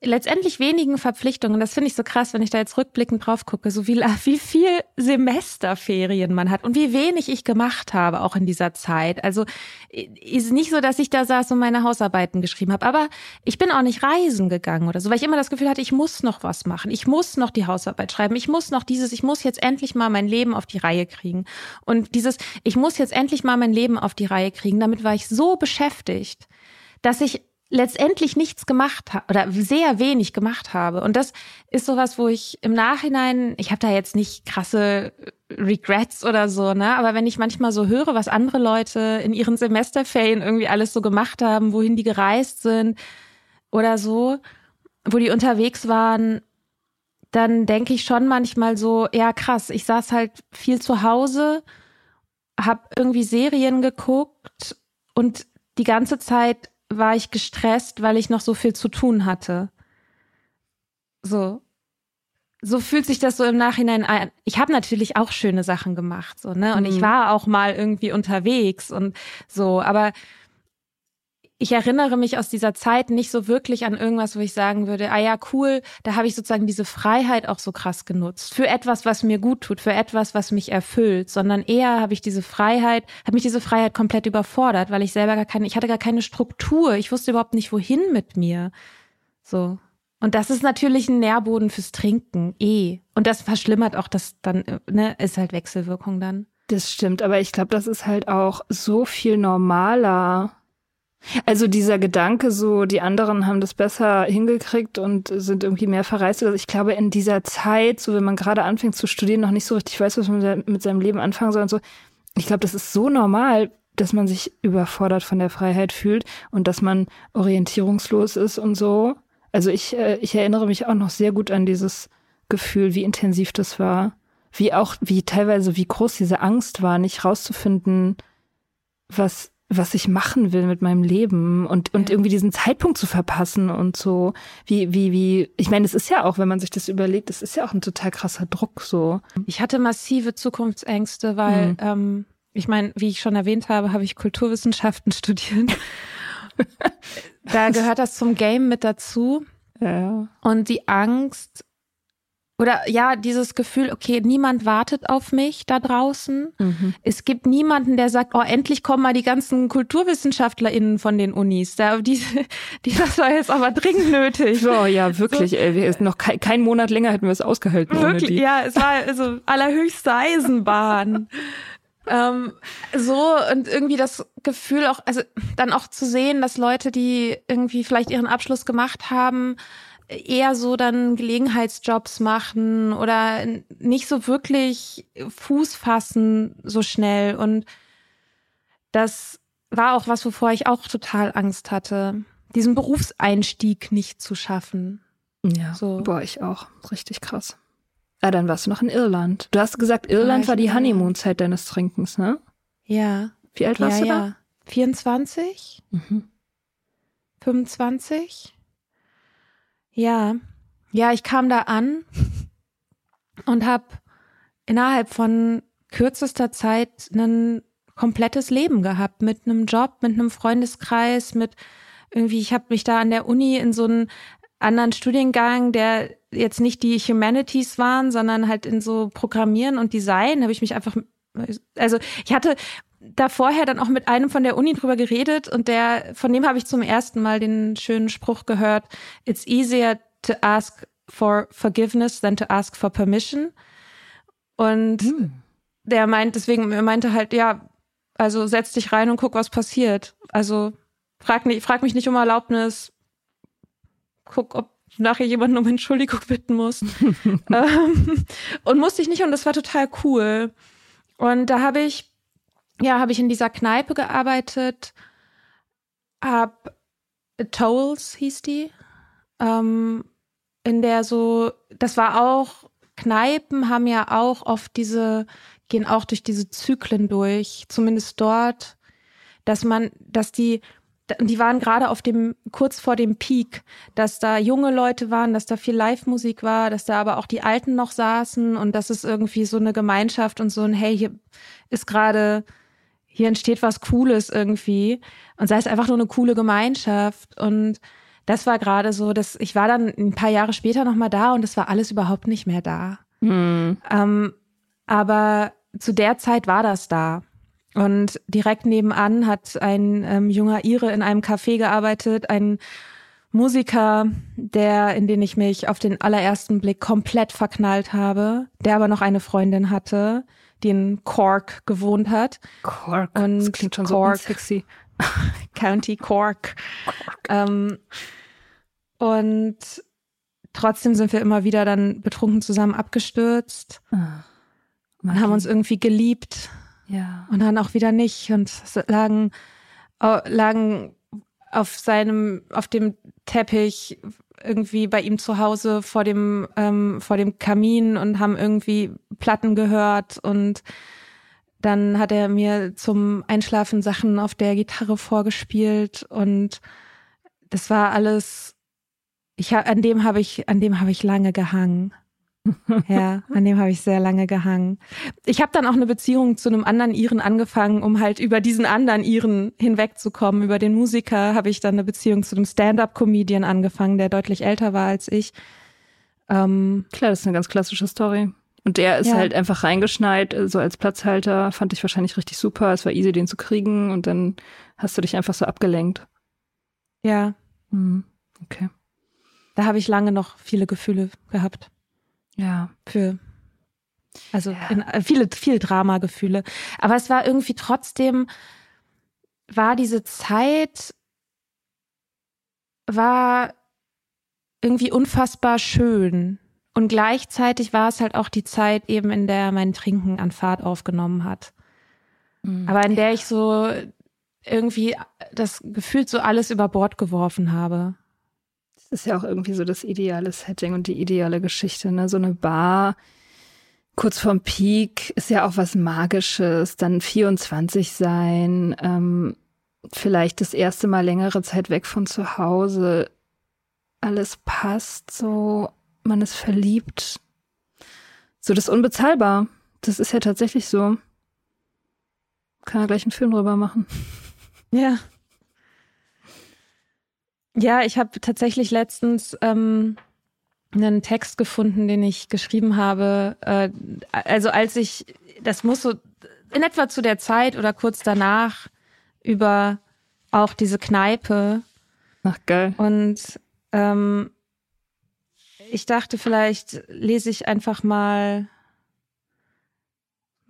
letztendlich wenigen Verpflichtungen. Das finde ich so krass, wenn ich da jetzt rückblickend drauf gucke, so wie, wie viel Semesterferien man hat und wie wenig ich gemacht habe, auch in dieser Zeit. Also ist nicht so, dass ich da saß und meine Hausarbeiten geschrieben habe, aber ich bin auch nicht reisen gegangen oder so, weil ich immer das Gefühl hatte, ich muss noch was machen. Ich muss noch die Hausarbeit schreiben. Ich muss noch dieses, ich muss jetzt endlich mal mein Leben auf die Reihe kriegen. Und dieses, ich muss jetzt endlich mal mein Leben auf die Reihe kriegen, damit war ich so beschäftigt, dass ich letztendlich nichts gemacht habe oder sehr wenig gemacht habe. Und das ist sowas, wo ich im Nachhinein, ich habe da jetzt nicht krasse Regrets oder so, ne? Aber wenn ich manchmal so höre, was andere Leute in ihren Semesterferien irgendwie alles so gemacht haben, wohin die gereist sind oder so, wo die unterwegs waren, dann denke ich schon manchmal so, ja krass, ich saß halt viel zu Hause, habe irgendwie Serien geguckt und die ganze Zeit war ich gestresst, weil ich noch so viel zu tun hatte. So. So fühlt sich das so im Nachhinein an. Ich habe natürlich auch schöne Sachen gemacht, so, ne? Und mhm. ich war auch mal irgendwie unterwegs und so, aber ich erinnere mich aus dieser Zeit nicht so wirklich an irgendwas, wo ich sagen würde, ah ja, cool, da habe ich sozusagen diese Freiheit auch so krass genutzt. Für etwas, was mir gut tut, für etwas, was mich erfüllt, sondern eher habe ich diese Freiheit, habe mich diese Freiheit komplett überfordert, weil ich selber gar keine, ich hatte gar keine Struktur. Ich wusste überhaupt nicht, wohin mit mir. So. Und das ist natürlich ein Nährboden fürs Trinken, eh. Und das verschlimmert auch das dann, ne, ist halt Wechselwirkung dann. Das stimmt, aber ich glaube, das ist halt auch so viel normaler also dieser Gedanke, so die anderen haben das besser hingekriegt und sind irgendwie mehr verreist. Also ich glaube, in dieser Zeit, so wenn man gerade anfängt zu studieren, noch nicht so richtig weiß, was man mit seinem Leben anfangen soll und so. Ich glaube, das ist so normal, dass man sich überfordert von der Freiheit fühlt und dass man orientierungslos ist und so. Also ich, äh, ich erinnere mich auch noch sehr gut an dieses Gefühl, wie intensiv das war. Wie auch, wie teilweise, wie groß diese Angst war, nicht rauszufinden, was was ich machen will mit meinem Leben und, und ja. irgendwie diesen Zeitpunkt zu verpassen und so, wie, wie, wie, ich meine, es ist ja auch, wenn man sich das überlegt, es ist ja auch ein total krasser Druck so. Ich hatte massive Zukunftsängste, weil, mhm. ähm, ich meine, wie ich schon erwähnt habe, habe ich Kulturwissenschaften studiert. da gehört das zum Game mit dazu. Ja. Und die Angst, oder ja, dieses Gefühl, okay, niemand wartet auf mich da draußen. Mhm. Es gibt niemanden, der sagt, oh, endlich kommen mal die ganzen KulturwissenschaftlerInnen von den Unis. Da, die, die, das war jetzt aber dringend nötig. So, ja, wirklich. So. Ey, wir, noch kein, kein Monat länger hätten wir es ausgehalten. Wirklich, ja, es war also allerhöchste Eisenbahn. ähm, so und irgendwie das Gefühl auch, also dann auch zu sehen, dass Leute, die irgendwie vielleicht ihren Abschluss gemacht haben, eher so dann Gelegenheitsjobs machen oder nicht so wirklich Fuß fassen so schnell. Und das war auch was, wovor ich auch total Angst hatte, diesen Berufseinstieg nicht zu schaffen. Ja, so. boah, ich auch. Richtig krass. Ah, dann warst du noch in Irland. Du hast gesagt, Irland ja, war die Honeymoon-Zeit deines Trinkens, ne? Ja. Wie alt warst ja, du da? Ja. 24? Mhm. 25? Ja, ja, ich kam da an und habe innerhalb von kürzester Zeit ein komplettes Leben gehabt mit einem Job, mit einem Freundeskreis, mit irgendwie, ich habe mich da an der Uni in so einen anderen Studiengang, der jetzt nicht die Humanities waren, sondern halt in so Programmieren und Design, habe ich mich einfach, also ich hatte da vorher dann auch mit einem von der Uni drüber geredet und der, von dem habe ich zum ersten Mal den schönen Spruch gehört, it's easier to ask for forgiveness than to ask for permission. Und hm. der meint, deswegen, er meinte halt, ja, also setz dich rein und guck, was passiert. Also frag, nicht, frag mich nicht um Erlaubnis, guck, ob nachher jemanden um Entschuldigung bitten muss. ähm, und musste ich nicht, und das war total cool. Und da habe ich ja, habe ich in dieser Kneipe gearbeitet, hab Tolls hieß die, ähm, in der so, das war auch, Kneipen haben ja auch oft diese, gehen auch durch diese Zyklen durch, zumindest dort, dass man, dass die, die waren gerade auf dem, kurz vor dem Peak, dass da junge Leute waren, dass da viel Live-Musik war, dass da aber auch die Alten noch saßen und das ist irgendwie so eine Gemeinschaft und so ein, hey, hier ist gerade hier entsteht was Cooles irgendwie und sei es einfach nur eine coole Gemeinschaft und das war gerade so, dass ich war dann ein paar Jahre später nochmal da und es war alles überhaupt nicht mehr da. Mhm. Ähm, aber zu der Zeit war das da. Und direkt nebenan hat ein ähm, junger Ire in einem Café gearbeitet, ein Musiker, der, in den ich mich auf den allerersten Blick komplett verknallt habe, der aber noch eine Freundin hatte, die in Cork gewohnt hat. Cork, und das klingt schon Cork, so sexy. County Cork. Cork. Ähm, und trotzdem sind wir immer wieder dann betrunken zusammen abgestürzt ah, und haben uns irgendwie geliebt. Ja. Und dann auch wieder nicht und lagen, lagen auf seinem, auf dem Teppich irgendwie bei ihm zu Hause vor dem, ähm, vor dem Kamin und haben irgendwie Platten gehört und dann hat er mir zum Einschlafen Sachen auf der Gitarre vorgespielt und das war alles ich an dem habe ich, an dem habe ich lange gehangen. Ja, an dem habe ich sehr lange gehangen. Ich habe dann auch eine Beziehung zu einem anderen Iren angefangen, um halt über diesen anderen Iren hinwegzukommen. Über den Musiker habe ich dann eine Beziehung zu einem Stand-up-Comedian angefangen, der deutlich älter war als ich. Ähm, Klar, das ist eine ganz klassische Story. Und der ist ja. halt einfach reingeschneit, äh, so als Platzhalter. Fand ich wahrscheinlich richtig super. Es war easy, den zu kriegen. Und dann hast du dich einfach so abgelenkt. Ja. Mhm. Okay da habe ich lange noch viele Gefühle gehabt. Ja. Für, also ja. in, äh, viele, viel Drama-Gefühle. Aber es war irgendwie trotzdem, war diese Zeit, war irgendwie unfassbar schön. Und gleichzeitig war es halt auch die Zeit eben, in der mein Trinken an Fahrt aufgenommen hat. Mhm. Aber in der ich so irgendwie das gefühlt so alles über Bord geworfen habe ist ja auch irgendwie so das ideale Setting und die ideale Geschichte, ne? So eine Bar kurz vorm Peak ist ja auch was Magisches, dann 24 sein, ähm, vielleicht das erste Mal längere Zeit weg von zu Hause. Alles passt so, man ist verliebt. So, das ist unbezahlbar. Das ist ja tatsächlich so. Kann er gleich einen Film drüber machen. Ja, ja, ich habe tatsächlich letztens ähm, einen Text gefunden, den ich geschrieben habe. Äh, also als ich, das muss so in etwa zu der Zeit oder kurz danach über auch diese Kneipe. Ach geil. Und ähm, ich dachte, vielleicht lese ich einfach mal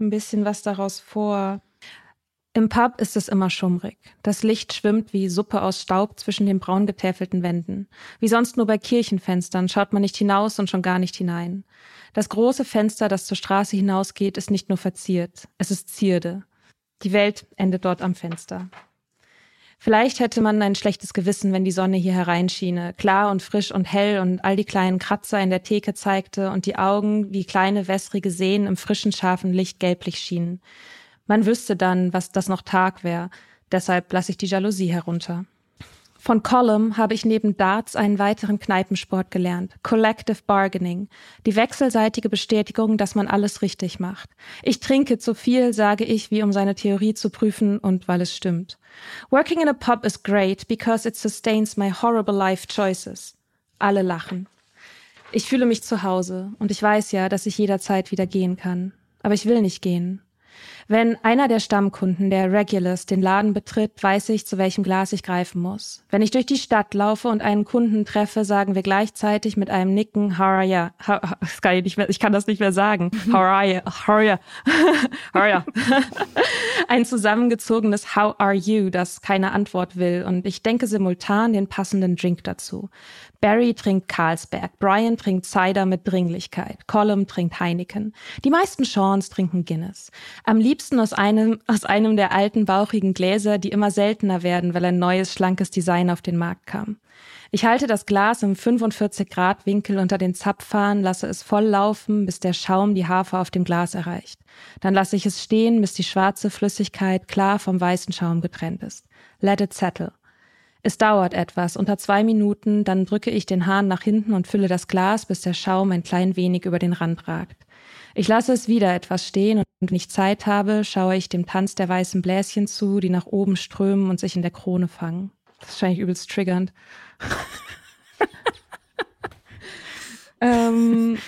ein bisschen was daraus vor. Im Pub ist es immer schummrig. Das Licht schwimmt wie Suppe aus Staub zwischen den braun getäfelten Wänden. Wie sonst nur bei Kirchenfenstern schaut man nicht hinaus und schon gar nicht hinein. Das große Fenster, das zur Straße hinausgeht, ist nicht nur verziert, es ist Zierde. Die Welt endet dort am Fenster. Vielleicht hätte man ein schlechtes Gewissen, wenn die Sonne hier hereinschiene, klar und frisch und hell und all die kleinen Kratzer in der Theke zeigte und die Augen wie kleine wässrige Seen im frischen, scharfen Licht gelblich schienen. Man wüsste dann, was das noch Tag wäre. Deshalb lasse ich die Jalousie herunter. Von Column habe ich neben Darts einen weiteren Kneipensport gelernt. Collective Bargaining. Die wechselseitige Bestätigung, dass man alles richtig macht. Ich trinke zu viel, sage ich, wie um seine Theorie zu prüfen und weil es stimmt. Working in a pub is great because it sustains my horrible life choices. Alle lachen. Ich fühle mich zu Hause und ich weiß ja, dass ich jederzeit wieder gehen kann. Aber ich will nicht gehen. Wenn einer der Stammkunden, der Regulars, den Laden betritt, weiß ich, zu welchem Glas ich greifen muss. Wenn ich durch die Stadt laufe und einen Kunden treffe, sagen wir gleichzeitig mit einem Nicken, how are ya? How, das kann ich, nicht mehr, ich kann das nicht mehr sagen. How are ya? How are ya? How are ya? Ein zusammengezogenes How are you, das keine Antwort will. Und ich denke simultan den passenden Drink dazu. Barry trinkt Carlsberg, Brian trinkt Cider mit Dringlichkeit, Colum trinkt Heineken. Die meisten Seans trinken Guinness. Am liebsten aus einem, aus einem der alten bauchigen Gläser, die immer seltener werden, weil ein neues, schlankes Design auf den Markt kam. Ich halte das Glas im 45 Grad Winkel unter den Zapfhahn, lasse es voll laufen, bis der Schaum die Hafer auf dem Glas erreicht. Dann lasse ich es stehen, bis die schwarze Flüssigkeit klar vom weißen Schaum getrennt ist. Let it settle. Es dauert etwas, unter zwei Minuten, dann drücke ich den Hahn nach hinten und fülle das Glas, bis der Schaum ein klein wenig über den Rand ragt. Ich lasse es wieder etwas stehen und wenn ich Zeit habe, schaue ich dem Tanz der weißen Bläschen zu, die nach oben strömen und sich in der Krone fangen. Das ist wahrscheinlich übelst triggernd. ähm,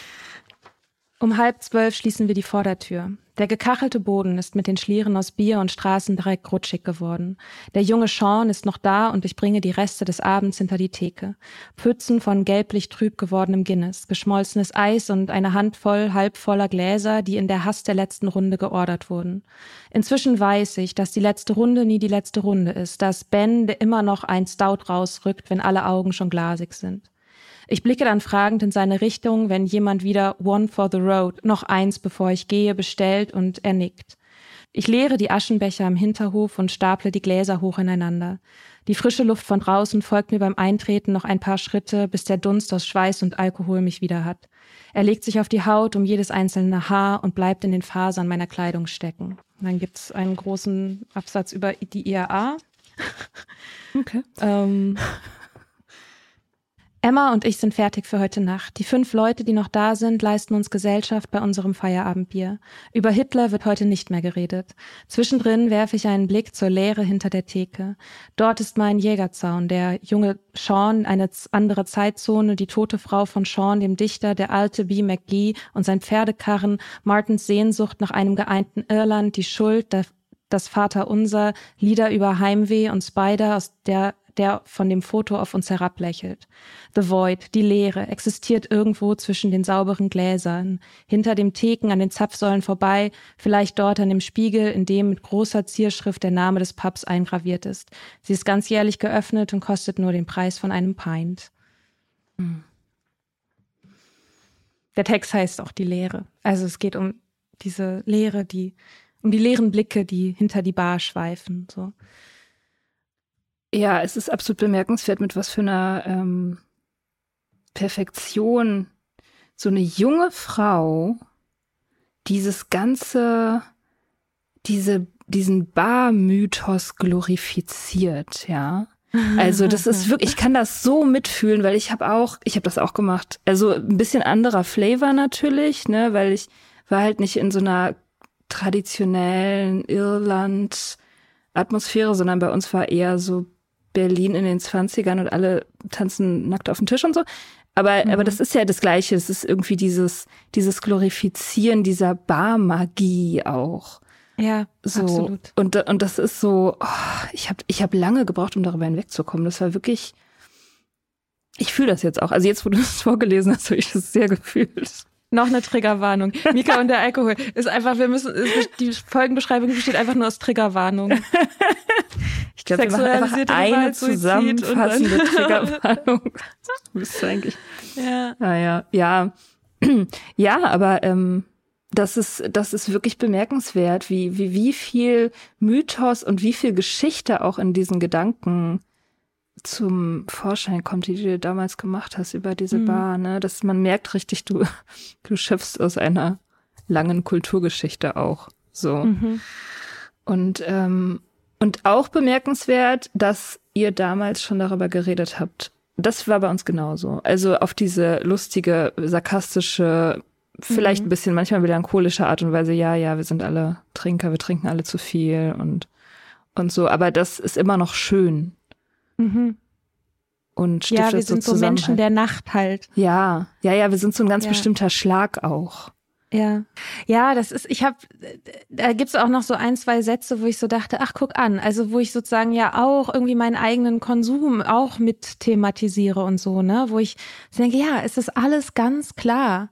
um halb zwölf schließen wir die Vordertür. Der gekachelte Boden ist mit den Schlieren aus Bier und Straßendreck rutschig geworden. Der junge Sean ist noch da und ich bringe die Reste des Abends hinter die Theke. Pfützen von gelblich trüb gewordenem Guinness, geschmolzenes Eis und eine Handvoll halbvoller Gläser, die in der Hast der letzten Runde geordert wurden. Inzwischen weiß ich, dass die letzte Runde nie die letzte Runde ist, dass Ben immer noch ein Stout rausrückt, wenn alle Augen schon glasig sind. Ich blicke dann fragend in seine Richtung, wenn jemand wieder One for the Road, noch eins, bevor ich gehe, bestellt und er nickt. Ich leere die Aschenbecher im Hinterhof und staple die Gläser hoch ineinander. Die frische Luft von draußen folgt mir beim Eintreten noch ein paar Schritte, bis der Dunst aus Schweiß und Alkohol mich wieder hat. Er legt sich auf die Haut um jedes einzelne Haar und bleibt in den Fasern meiner Kleidung stecken. Und dann gibt's einen großen Absatz über die IAA. Okay. ähm, Emma und ich sind fertig für heute Nacht. Die fünf Leute, die noch da sind, leisten uns Gesellschaft bei unserem Feierabendbier. Über Hitler wird heute nicht mehr geredet. Zwischendrin werfe ich einen Blick zur Leere hinter der Theke. Dort ist mein Jägerzaun, der junge Sean, eine andere Zeitzone, die tote Frau von Sean, dem Dichter, der alte B. McGee und sein Pferdekarren, Martins Sehnsucht nach einem geeinten Irland, die Schuld, das Vaterunser, Lieder über Heimweh und Spider, aus der der von dem Foto auf uns herablächelt. The Void, die Leere, existiert irgendwo zwischen den sauberen Gläsern, hinter dem Theken an den Zapfsäulen vorbei, vielleicht dort an dem Spiegel, in dem mit großer Zierschrift der Name des Pubs eingraviert ist. Sie ist ganz jährlich geöffnet und kostet nur den Preis von einem Pint. Hm. Der Text heißt auch die Leere. Also es geht um diese Leere, die, um die leeren Blicke, die hinter die Bar schweifen, so. Ja, es ist absolut bemerkenswert, mit was für einer ähm, Perfektion so eine junge Frau dieses ganze, diese, diesen Bar-Mythos glorifiziert, ja. Also das ist wirklich, ich kann das so mitfühlen, weil ich habe auch, ich habe das auch gemacht. Also ein bisschen anderer Flavor natürlich, ne, weil ich war halt nicht in so einer traditionellen Irland Atmosphäre, sondern bei uns war eher so Berlin in den 20ern und alle tanzen nackt auf dem Tisch und so. Aber, mhm. aber das ist ja das Gleiche. Es ist irgendwie dieses, dieses Glorifizieren dieser Barmagie auch. Ja, so. absolut. Und, und das ist so, oh, ich habe ich hab lange gebraucht, um darüber hinwegzukommen. Das war wirklich, ich fühle das jetzt auch. Also jetzt, wo du es vorgelesen hast, habe ich das sehr gefühlt. Noch eine Triggerwarnung. Mika und der Alkohol ist einfach, wir müssen, die Folgenbeschreibung besteht einfach nur aus Triggerwarnung. Ich glaube, wir machen einfach eine zusammenfassende Triggerwarnung. Das müsste eigentlich. Ja. Naja, ja. Ja, aber ähm, das ist, das ist wirklich bemerkenswert, wie, wie, wie viel Mythos und wie viel Geschichte auch in diesen Gedanken zum Vorschein kommt, die du damals gemacht hast über diese mhm. Bar, ne? Dass man merkt richtig, du, du schöpfst aus einer langen Kulturgeschichte auch. So. Mhm. Und, ähm, und auch bemerkenswert, dass ihr damals schon darüber geredet habt. Das war bei uns genauso. Also auf diese lustige, sarkastische, vielleicht mhm. ein bisschen manchmal melancholische Art und Weise, ja, ja, wir sind alle Trinker, wir trinken alle zu viel und, und so. Aber das ist immer noch schön. Mhm. Und stiftet ja, wir sind so, so Menschen der Nacht halt. Ja, ja, ja, wir sind so ein ganz ja. bestimmter Schlag auch. Ja, ja, das ist, ich habe, da gibt's auch noch so ein, zwei Sätze, wo ich so dachte, ach, guck an, also wo ich sozusagen ja auch irgendwie meinen eigenen Konsum auch mit thematisiere und so, ne, wo ich denke, ja, es ist alles ganz klar.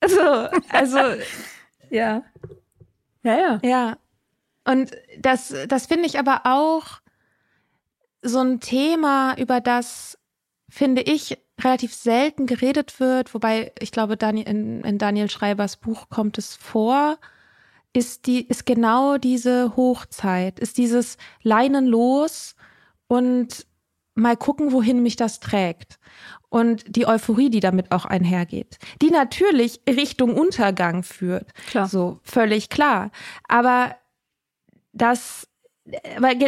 Also, also, ja. Ja, ja. Ja. Und das, das finde ich aber auch so ein Thema, über das, finde ich, relativ selten geredet wird, wobei ich glaube, Daniel, in, in Daniel Schreibers Buch kommt es vor, ist die, ist genau diese Hochzeit, ist dieses Leinen los und mal gucken, wohin mich das trägt. Und die Euphorie, die damit auch einhergeht, die natürlich Richtung Untergang führt. Klar. So, völlig klar. Aber das weil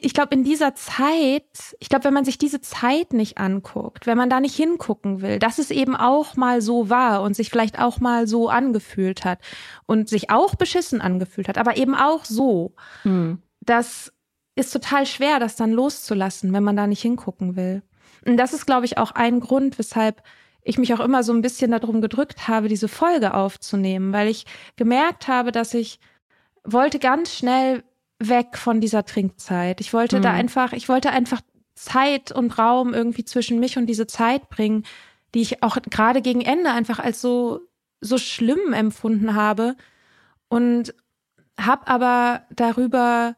ich glaube, in dieser Zeit, ich glaube, wenn man sich diese Zeit nicht anguckt, wenn man da nicht hingucken will, dass es eben auch mal so war und sich vielleicht auch mal so angefühlt hat und sich auch beschissen angefühlt hat, aber eben auch so, mhm. dass ist total schwer, das dann loszulassen, wenn man da nicht hingucken will. Und das ist, glaube ich, auch ein Grund, weshalb ich mich auch immer so ein bisschen darum gedrückt habe, diese Folge aufzunehmen, weil ich gemerkt habe, dass ich wollte ganz schnell weg von dieser Trinkzeit. Ich wollte mhm. da einfach, ich wollte einfach Zeit und Raum irgendwie zwischen mich und diese Zeit bringen, die ich auch gerade gegen Ende einfach als so so schlimm empfunden habe und habe aber darüber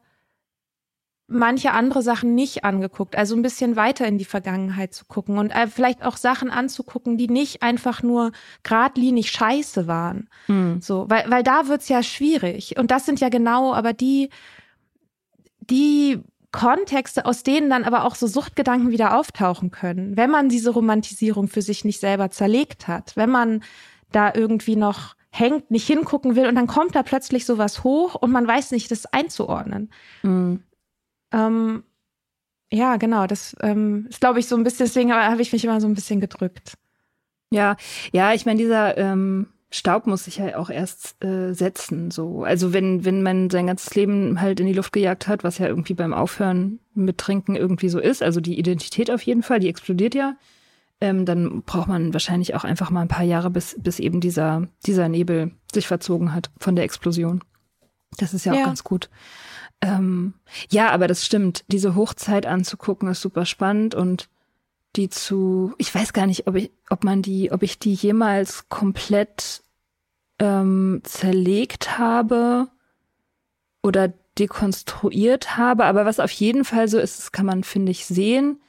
manche andere Sachen nicht angeguckt, also ein bisschen weiter in die Vergangenheit zu gucken und äh, vielleicht auch Sachen anzugucken, die nicht einfach nur geradlinig scheiße waren. Mhm. So, weil, weil da wird's ja schwierig. Und das sind ja genau aber die, die Kontexte, aus denen dann aber auch so Suchtgedanken wieder auftauchen können, wenn man diese Romantisierung für sich nicht selber zerlegt hat, wenn man da irgendwie noch hängt, nicht hingucken will und dann kommt da plötzlich sowas hoch und man weiß nicht, das einzuordnen. Mhm. Ähm, ja, genau, das ähm, ist, glaube ich, so ein bisschen, deswegen habe ich mich immer so ein bisschen gedrückt. Ja, ja, ich meine, dieser ähm, Staub muss sich ja auch erst äh, setzen. So, also wenn wenn man sein ganzes Leben halt in die Luft gejagt hat, was ja irgendwie beim Aufhören mit Trinken irgendwie so ist, also die Identität auf jeden Fall, die explodiert ja. Ähm, dann braucht man wahrscheinlich auch einfach mal ein paar Jahre, bis bis eben dieser dieser Nebel sich verzogen hat von der Explosion. Das ist ja auch ja. ganz gut. Ähm, ja, aber das stimmt. Diese Hochzeit anzugucken ist super spannend und die zu, ich weiß gar nicht, ob ich, ob man die, ob ich die jemals komplett ähm, zerlegt habe oder dekonstruiert habe. Aber was auf jeden Fall so ist, das kann man, finde ich, sehen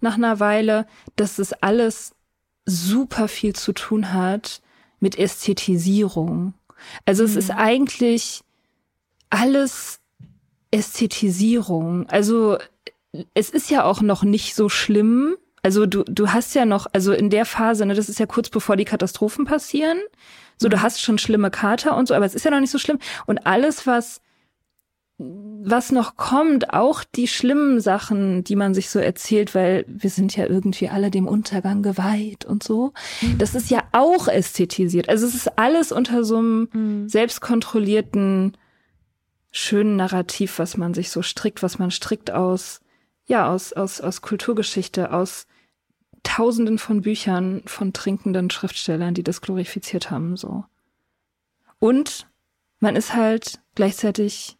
nach einer Weile, dass es alles super viel zu tun hat mit Ästhetisierung. Also mhm. es ist eigentlich alles Ästhetisierung. Also es ist ja auch noch nicht so schlimm. Also du, du hast ja noch, also in der Phase, ne, das ist ja kurz bevor die Katastrophen passieren. So, du mhm. hast schon schlimme Kater und so, aber es ist ja noch nicht so schlimm. Und alles, was, was noch kommt, auch die schlimmen Sachen, die man sich so erzählt, weil wir sind ja irgendwie alle dem Untergang geweiht und so. Mhm. Das ist ja auch ästhetisiert. Also es ist alles unter so einem mhm. selbstkontrollierten schönen Narrativ, was man sich so strickt, was man strickt aus, ja, aus, aus, aus Kulturgeschichte, aus Tausenden von Büchern von trinkenden Schriftstellern, die das glorifiziert haben, so. Und man ist halt gleichzeitig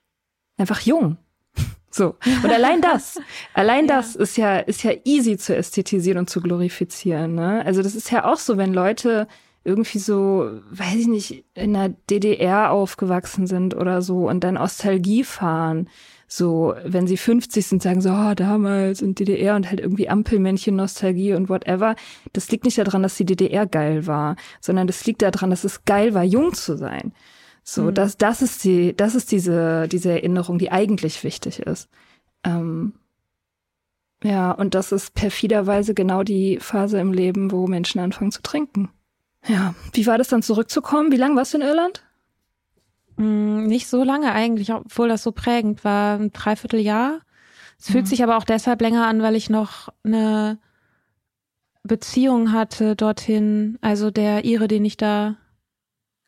einfach jung. So. Und allein das, allein ja. das ist ja, ist ja easy zu ästhetisieren und zu glorifizieren, ne? Also das ist ja auch so, wenn Leute irgendwie so, weiß ich nicht, in der DDR aufgewachsen sind oder so und dann Nostalgie fahren. So, wenn sie 50 sind, sagen so, oh, damals in DDR und halt irgendwie Ampelmännchen, Nostalgie und whatever. Das liegt nicht daran, dass die DDR geil war, sondern das liegt daran, dass es geil war, jung zu sein. So, mhm. das, das ist die, das ist diese, diese Erinnerung, die eigentlich wichtig ist. Ähm, ja, und das ist perfiderweise genau die Phase im Leben, wo Menschen anfangen zu trinken. Ja, wie war das dann zurückzukommen? Wie lange warst du in Irland? Mm, nicht so lange eigentlich, obwohl das so prägend war. Ein Dreivierteljahr. Es fühlt mhm. sich aber auch deshalb länger an, weil ich noch eine Beziehung hatte dorthin. Also der Ire, den ich da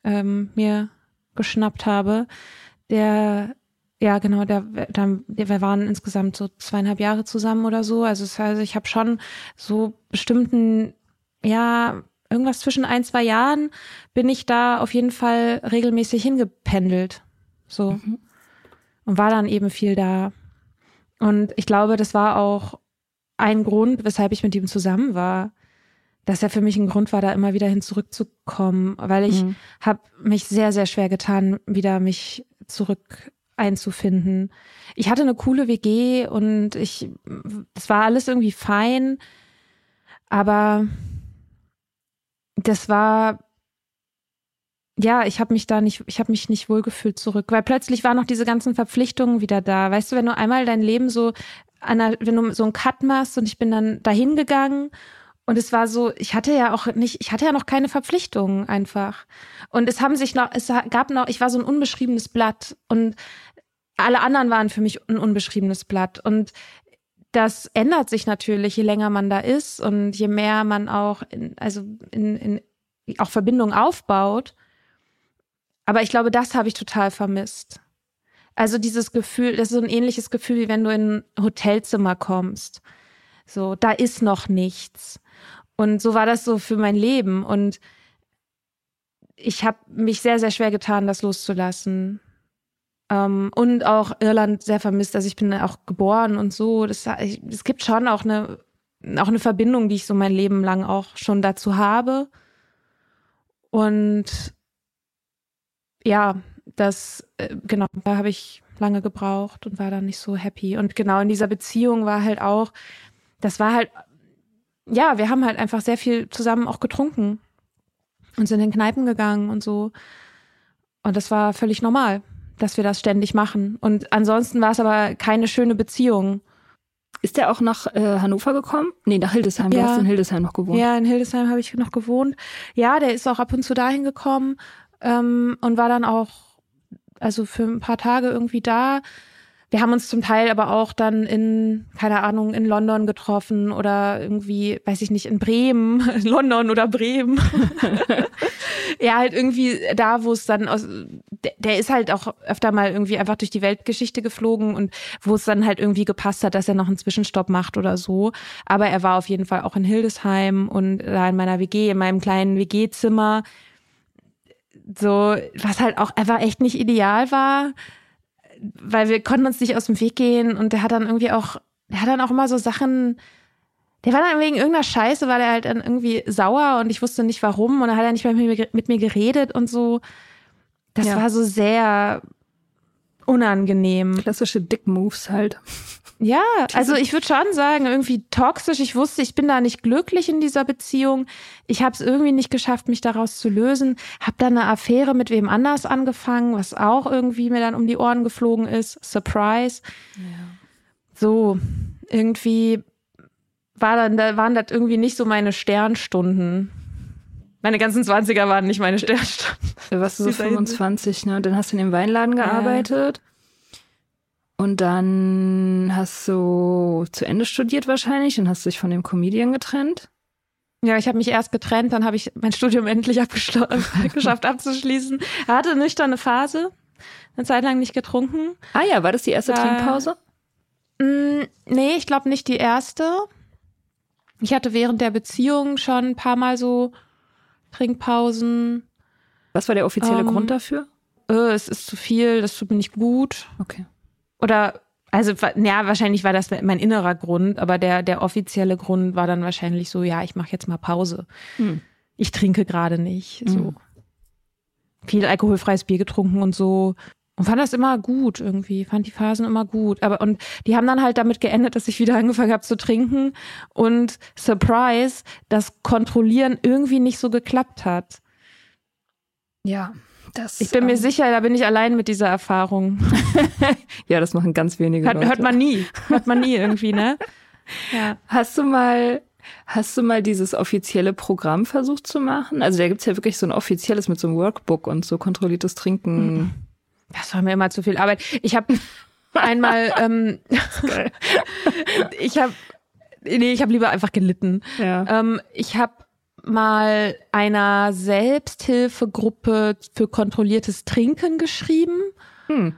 ähm, mir geschnappt habe, der ja, genau, der, der, wir waren insgesamt so zweieinhalb Jahre zusammen oder so. Also, heißt, ich habe schon so bestimmten, ja, irgendwas zwischen ein, zwei Jahren bin ich da auf jeden Fall regelmäßig hingependelt. So. Mhm. Und war dann eben viel da. Und ich glaube, das war auch ein Grund, weshalb ich mit ihm zusammen war. Dass er für mich ein Grund war, da immer wieder hin zurückzukommen, weil ich mhm. habe mich sehr, sehr schwer getan, wieder mich zurück einzufinden. Ich hatte eine coole WG und ich, es war alles irgendwie fein, aber das war ja, ich habe mich da nicht, ich habe mich nicht wohlgefühlt zurück, weil plötzlich waren noch diese ganzen Verpflichtungen wieder da. Weißt du, wenn du einmal dein Leben so, einer, wenn du so einen Cut machst und ich bin dann dahin gegangen und es war so, ich hatte ja auch nicht, ich hatte ja noch keine Verpflichtungen einfach. Und es haben sich noch, es gab noch, ich war so ein unbeschriebenes Blatt und alle anderen waren für mich ein unbeschriebenes Blatt. Und das ändert sich natürlich, je länger man da ist und je mehr man auch in, also in, in auch Verbindungen aufbaut. Aber ich glaube, das habe ich total vermisst. Also dieses Gefühl, das ist so ein ähnliches Gefühl, wie wenn du in ein Hotelzimmer kommst. So, da ist noch nichts. Und so war das so für mein Leben. Und ich habe mich sehr, sehr schwer getan, das loszulassen. Ähm, und auch Irland sehr vermisst. Also ich bin auch geboren und so. Das, es gibt schon auch eine, auch eine Verbindung, die ich so mein Leben lang auch schon dazu habe. Und ja, das, äh, genau, da habe ich lange gebraucht und war dann nicht so happy. Und genau in dieser Beziehung war halt auch, das war halt, ja, wir haben halt einfach sehr viel zusammen auch getrunken und sind in Kneipen gegangen und so. Und das war völlig normal, dass wir das ständig machen. Und ansonsten war es aber keine schöne Beziehung. Ist der auch nach äh, Hannover gekommen? Nee, nach Hildesheim. Du hast in Hildesheim noch gewohnt. Ja, in Hildesheim habe ich noch gewohnt. Ja, der ist auch ab und zu dahin gekommen ähm, und war dann auch, also für ein paar Tage irgendwie da. Wir haben uns zum Teil aber auch dann in, keine Ahnung, in London getroffen oder irgendwie, weiß ich nicht, in Bremen, London oder Bremen. ja, halt irgendwie da, wo es dann aus, der, der ist halt auch öfter mal irgendwie einfach durch die Weltgeschichte geflogen und wo es dann halt irgendwie gepasst hat, dass er noch einen Zwischenstopp macht oder so. Aber er war auf jeden Fall auch in Hildesheim und da in meiner WG, in meinem kleinen WG-Zimmer. So, was halt auch einfach echt nicht ideal war weil wir konnten uns nicht aus dem Weg gehen und der hat dann irgendwie auch, der hat dann auch immer so Sachen, der war dann wegen irgendeiner Scheiße, war der halt dann irgendwie sauer und ich wusste nicht warum und dann hat er nicht mehr mit mir, mit mir geredet und so. Das ja. war so sehr unangenehm. Klassische Dick-Moves halt. Ja, also ich würde schon sagen, irgendwie toxisch. Ich wusste, ich bin da nicht glücklich in dieser Beziehung. Ich habe es irgendwie nicht geschafft, mich daraus zu lösen. Hab dann eine Affäre mit wem anders angefangen, was auch irgendwie mir dann um die Ohren geflogen ist. Surprise. Ja. So, irgendwie war dann, da waren das irgendwie nicht so meine Sternstunden. Meine ganzen Zwanziger waren nicht meine Sternstunden. Du warst so 25, ne? Und dann hast du in dem Weinladen gearbeitet. Ja. Und dann hast du zu Ende studiert wahrscheinlich und hast dich von dem Comedian getrennt. Ja, ich habe mich erst getrennt, dann habe ich mein Studium endlich geschafft abzuschließen. Er hatte nüchterne Phase, eine Zeit lang nicht getrunken. Ah ja, war das die erste da, Trinkpause? Mh, mm, nee, ich glaube nicht die erste. Ich hatte während der Beziehung schon ein paar Mal so Trinkpausen. Was war der offizielle ähm, Grund dafür? Äh, es ist zu viel, das tut mir nicht gut. Okay. Oder also ja, wahrscheinlich war das mein innerer Grund, aber der der offizielle Grund war dann wahrscheinlich so, ja, ich mache jetzt mal Pause. Hm. Ich trinke gerade nicht, so hm. viel alkoholfreies Bier getrunken und so und fand das immer gut irgendwie, fand die Phasen immer gut, aber und die haben dann halt damit geendet, dass ich wieder angefangen habe zu trinken und Surprise, das Kontrollieren irgendwie nicht so geklappt hat. Ja. Das, ich bin ähm, mir sicher, da bin ich allein mit dieser Erfahrung. ja, das machen ganz wenige hört, Leute. Hört man nie. Hört man nie irgendwie, ne? Ja. Hast du mal, hast du mal dieses offizielle Programm versucht zu machen? Also da gibt's ja wirklich so ein offizielles mit so einem Workbook und so kontrolliertes Trinken. Das war mir immer zu viel Arbeit. Ich habe einmal, ähm, ich habe, nee, ich habe lieber einfach gelitten. Ja. Ähm, ich habe mal einer Selbsthilfegruppe für kontrolliertes Trinken geschrieben. Hm.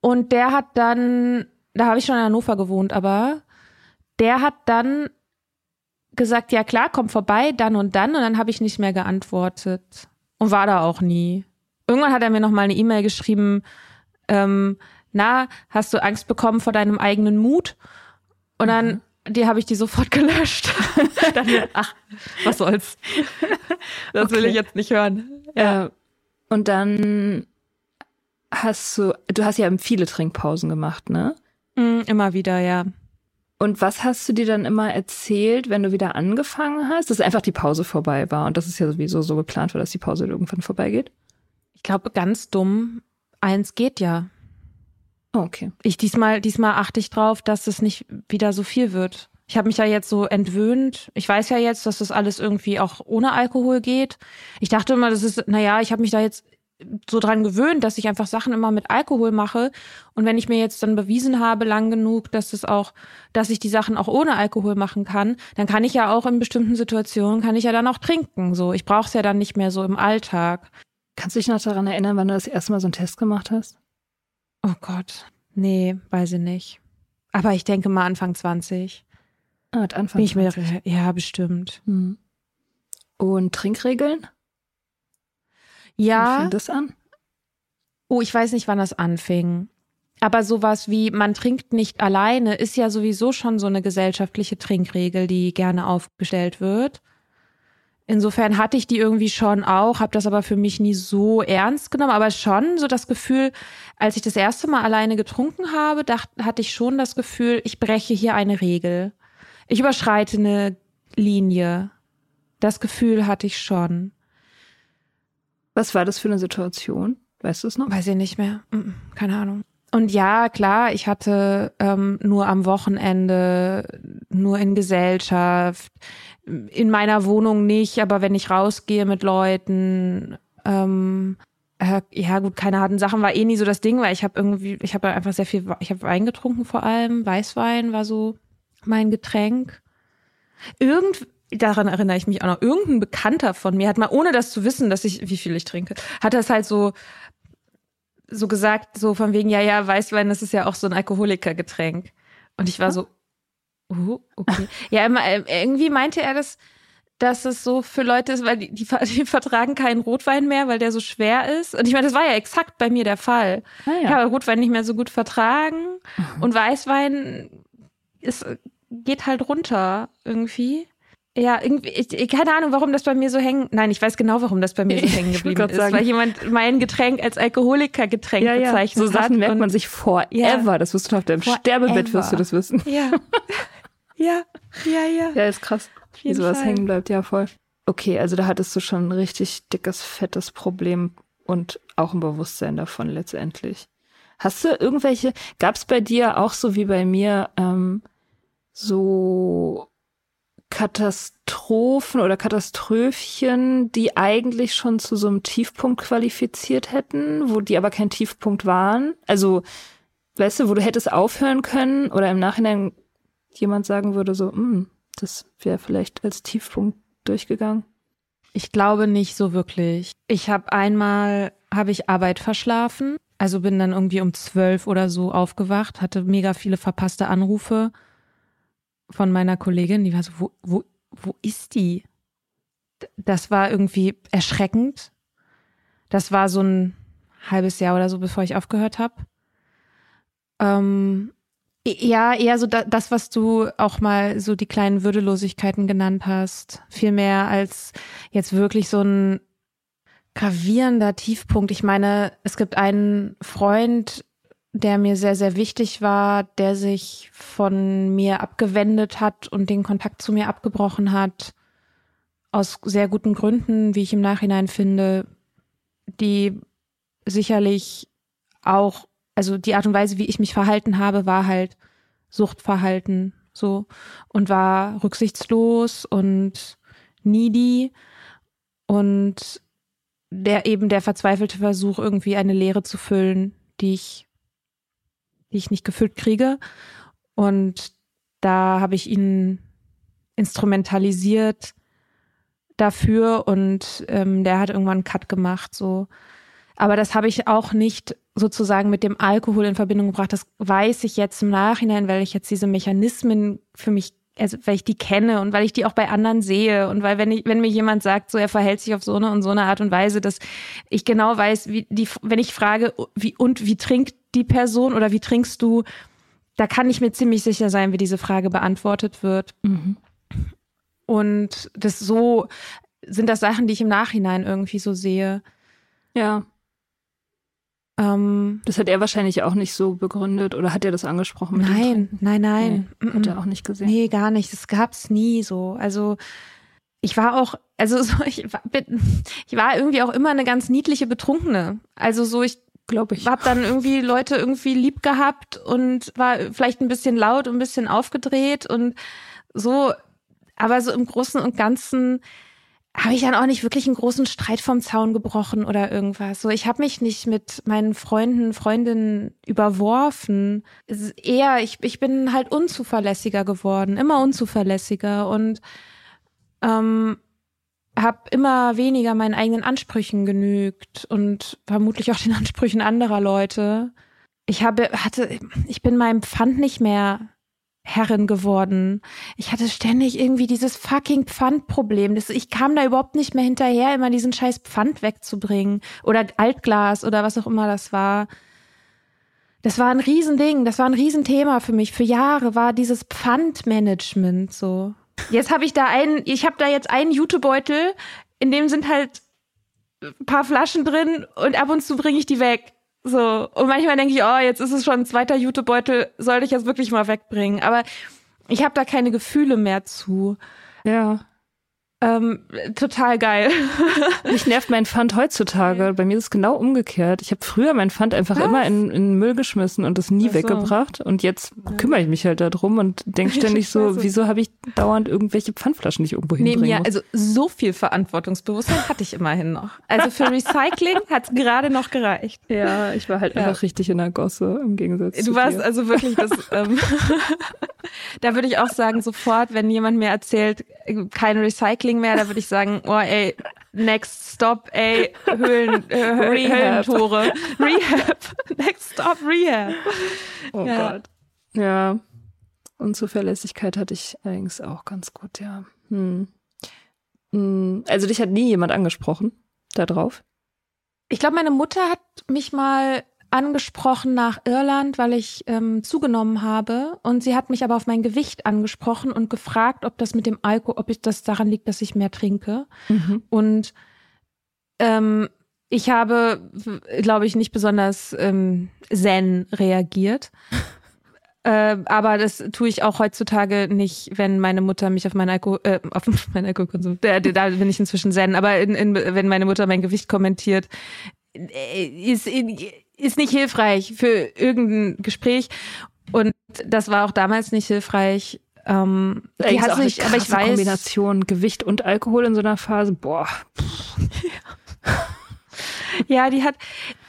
Und der hat dann, da habe ich schon in Hannover gewohnt, aber der hat dann gesagt, ja klar, komm vorbei, dann und dann. Und dann habe ich nicht mehr geantwortet. Und war da auch nie. Irgendwann hat er mir noch mal eine E-Mail geschrieben, ähm, na, hast du Angst bekommen vor deinem eigenen Mut? Und dann mhm die habe ich die sofort gelöscht. Dann, ach, was soll's. Das okay. will ich jetzt nicht hören. Ja. Und dann hast du, du hast ja viele Trinkpausen gemacht, ne? Mm, immer wieder, ja. Und was hast du dir dann immer erzählt, wenn du wieder angefangen hast? Dass einfach die Pause vorbei war und das ist ja sowieso so geplant war, dass die Pause irgendwann vorbeigeht? Ich glaube, ganz dumm. Eins geht ja. Okay. Ich diesmal, diesmal achte ich drauf, dass es nicht wieder so viel wird. Ich habe mich ja jetzt so entwöhnt. Ich weiß ja jetzt, dass das alles irgendwie auch ohne Alkohol geht. Ich dachte immer, das ist, naja, ich habe mich da jetzt so dran gewöhnt, dass ich einfach Sachen immer mit Alkohol mache. Und wenn ich mir jetzt dann bewiesen habe, lang genug, dass es auch, dass ich die Sachen auch ohne Alkohol machen kann, dann kann ich ja auch in bestimmten Situationen, kann ich ja dann auch trinken. So, ich brauche es ja dann nicht mehr so im Alltag. Kannst du dich noch daran erinnern, wann du das erste Mal so einen Test gemacht hast? Oh Gott. Nee, weiß ich nicht. Aber ich denke mal Anfang 20. Ah, Anfang Bin ich mir, ja, bestimmt. Hm. Und Trinkregeln? Wie Ja. fing das an? Oh, ich weiß nicht, wann das anfing. Aber sowas wie man trinkt nicht alleine ist ja sowieso schon so eine gesellschaftliche Trinkregel, die gerne aufgestellt wird. Insofern hatte ich die irgendwie schon auch, habe das aber für mich nie so ernst genommen, aber schon so das Gefühl, als ich das erste Mal alleine getrunken habe, dacht, hatte ich schon das Gefühl, ich breche hier eine Regel. Ich überschreite eine Linie. Das Gefühl hatte ich schon. Was war das für eine Situation? Weißt du es noch? Weiß ich nicht mehr. Keine Ahnung. Und ja, klar, ich hatte ähm, nur am Wochenende, nur in Gesellschaft, in meiner Wohnung nicht, aber wenn ich rausgehe mit Leuten, ähm, äh, ja gut, keine harten Sachen war eh nie so das Ding, weil ich habe irgendwie, ich habe einfach sehr viel, ich habe Wein getrunken vor allem, Weißwein war so mein Getränk. Irgend, daran erinnere ich mich auch noch, irgendein Bekannter von mir hat mal, ohne das zu wissen, dass ich, wie viel ich trinke, hat das halt so so gesagt, so von wegen, ja, ja, Weißwein, das ist ja auch so ein Alkoholikergetränk. Und ich war so, uh, okay. Ja, äh, irgendwie meinte er das, dass es so für Leute ist, weil die, die, die vertragen keinen Rotwein mehr, weil der so schwer ist. Und ich meine, das war ja exakt bei mir der Fall. Ah, Ich habe Rotwein nicht mehr so gut vertragen und Weißwein ist, geht halt runter irgendwie. Ja, irgendwie, ich, keine Ahnung, warum das bei mir so hängen. Nein, ich weiß genau, warum das bei mir so hängen geblieben ist, sagen. weil jemand mein Getränk als Alkoholikergetränk ja, ja. bezeichnet So hat. Sachen merkt man sich forever. Ja. Das wirst du auf deinem Forever. Sterbebett wirst du das wissen. Ja. ja, ja, ja. Ja, ist krass. Wie sowas Fall. hängen bleibt, ja voll. Okay, also da hattest du schon ein richtig dickes, fettes Problem und auch ein Bewusstsein davon letztendlich. Hast du irgendwelche, gab es bei dir auch so wie bei mir ähm, so Katastrophen oder Katastrophchen, die eigentlich schon zu so einem Tiefpunkt qualifiziert hätten, wo die aber kein Tiefpunkt waren? Also, weißt du, wo du hättest aufhören können oder im Nachhinein jemand sagen würde so, "Hm, das wäre vielleicht als Tiefpunkt durchgegangen. Ich glaube nicht so wirklich. Ich habe einmal, habe ich Arbeit verschlafen. Also bin dann irgendwie um zwölf oder so aufgewacht, hatte mega viele verpasste Anrufe von meiner Kollegin. Die war so, wo, wo, wo ist die? Das war irgendwie erschreckend. Das war so ein halbes Jahr oder so, bevor ich aufgehört habe. Ähm, ja, eher so da, das, was du auch mal so die kleinen Würdelosigkeiten genannt hast. Viel mehr als jetzt wirklich so ein gravierender Tiefpunkt. Ich meine, es gibt einen Freund, der mir sehr, sehr wichtig war, der sich von mir abgewendet hat und den Kontakt zu mir abgebrochen hat. Aus sehr guten Gründen, wie ich im Nachhinein finde, die sicherlich auch, also die Art und Weise, wie ich mich verhalten habe, war halt Suchtverhalten so und war rücksichtslos und needy und der eben der verzweifelte Versuch, irgendwie eine Leere zu füllen, die ich, die ich nicht gefüllt kriege. Und da habe ich ihn instrumentalisiert dafür und ähm, der hat irgendwann einen Cut gemacht, so. Aber das habe ich auch nicht sozusagen mit dem Alkohol in Verbindung gebracht. Das weiß ich jetzt im Nachhinein, weil ich jetzt diese Mechanismen für mich, also weil ich die kenne und weil ich die auch bei anderen sehe und weil wenn ich, wenn mir jemand sagt, so er verhält sich auf so eine und so eine Art und Weise, dass ich genau weiß, wie die, wenn ich frage, wie und wie trinkt die Person oder wie trinkst du, da kann ich mir ziemlich sicher sein, wie diese Frage beantwortet wird. Und das so sind das Sachen, die ich im Nachhinein irgendwie so sehe. Ja, Ähm, das hat er wahrscheinlich auch nicht so begründet oder hat er das angesprochen mit dem nein, nein, nein, Nee, Mm, hat er auch nicht gesehen. Nee, gar nicht. Das gab's nie so. Also ich war auch, also so, ich war, bin, ich war irgendwie auch immer eine ganz niedliche Betrunkene. Also so, ich glaube ich. hab dann irgendwie Leute irgendwie lieb gehabt und war vielleicht ein bisschen laut und ein bisschen aufgedreht und so. Aber so im Großen und Ganzen habe ich dann auch nicht wirklich einen großen Streit vom Zaun gebrochen oder irgendwas. So, ich habe mich nicht mit meinen Freunden, Freundinnen überworfen. Eher, ich, ich bin halt unzuverlässiger geworden, immer unzuverlässiger und ähm, habe immer weniger meinen eigenen Ansprüchen genügt und vermutlich auch den Ansprüchen anderer Leute. Ich habe, hatte, ich bin meinem Pfand nicht mehr Herrin geworden. Ich hatte ständig irgendwie dieses fucking Pfandproblem. Ich kam da überhaupt nicht mehr hinterher, immer diesen scheiß Pfand wegzubringen. Oder Altglas oder was auch immer das war. Das war ein Riesending, das war ein Riesenthema für mich. Für Jahre war dieses Pfandmanagement so. Jetzt habe ich da einen, ich habe da jetzt einen Jutebeutel, in dem sind halt ein paar Flaschen drin und ab und zu bringe ich die weg. So. Und manchmal denke ich, oh, jetzt ist es schon ein zweiter Jutebeutel, sollte ich jetzt wirklich mal wegbringen. Aber ich habe da keine Gefühle mehr zu. Ja. Ähm, total geil. Mich nervt mein Pfand heutzutage. Bei mir ist es genau umgekehrt. Ich habe früher mein Pfand einfach Was? immer in, in Müll geschmissen und es nie so. weggebracht. Und jetzt ja. kümmere ich mich halt darum und denke ständig so, wieso habe ich dauernd irgendwelche Pfandflaschen nicht irgendwo hinbringen Neben ja, also so viel Verantwortungsbewusstsein hatte ich immerhin noch. Also für Recycling hat es gerade noch gereicht. Ja, ich war halt ja. einfach richtig in der Gosse im Gegensatz du warst dir. also wirklich das, ähm, da würde ich auch sagen, sofort, wenn jemand mir erzählt, kein Recycling mehr, da würde ich sagen, oh ey, next stop, ey, Höhlen, äh, Rehab. Höhlentore. Rehab. Next stop, Rehab. Oh ja. Gott. Ja. Und Zuverlässigkeit hatte ich allerdings auch ganz gut, ja. Hm. hm. Also dich hat nie jemand angesprochen da drauf? Ich glaube, meine Mutter hat mich mal angesprochen nach Irland, weil ich ähm, zugenommen habe. Und sie hat mich aber auf mein Gewicht angesprochen und gefragt, ob das mit dem Alkohol, ob ich das daran liegt, dass ich mehr trinke. Mhm. Und ähm, ich habe, glaube ich, nicht besonders ähm, zen reagiert. Äh, aber das tue ich auch heutzutage nicht, wenn meine Mutter mich auf meinen Alkohol, äh, auf meinen Alkoholkonsum, da, da bin ich inzwischen zen, aber in, in, wenn meine Mutter mein Gewicht kommentiert, äh, ist, in, ist nicht hilfreich für irgendein Gespräch. Und das war auch damals nicht hilfreich. Ähm, die hat sich, aber ich weiß. Kombination Gewicht und Alkohol in so einer Phase, boah. Ja, die hat,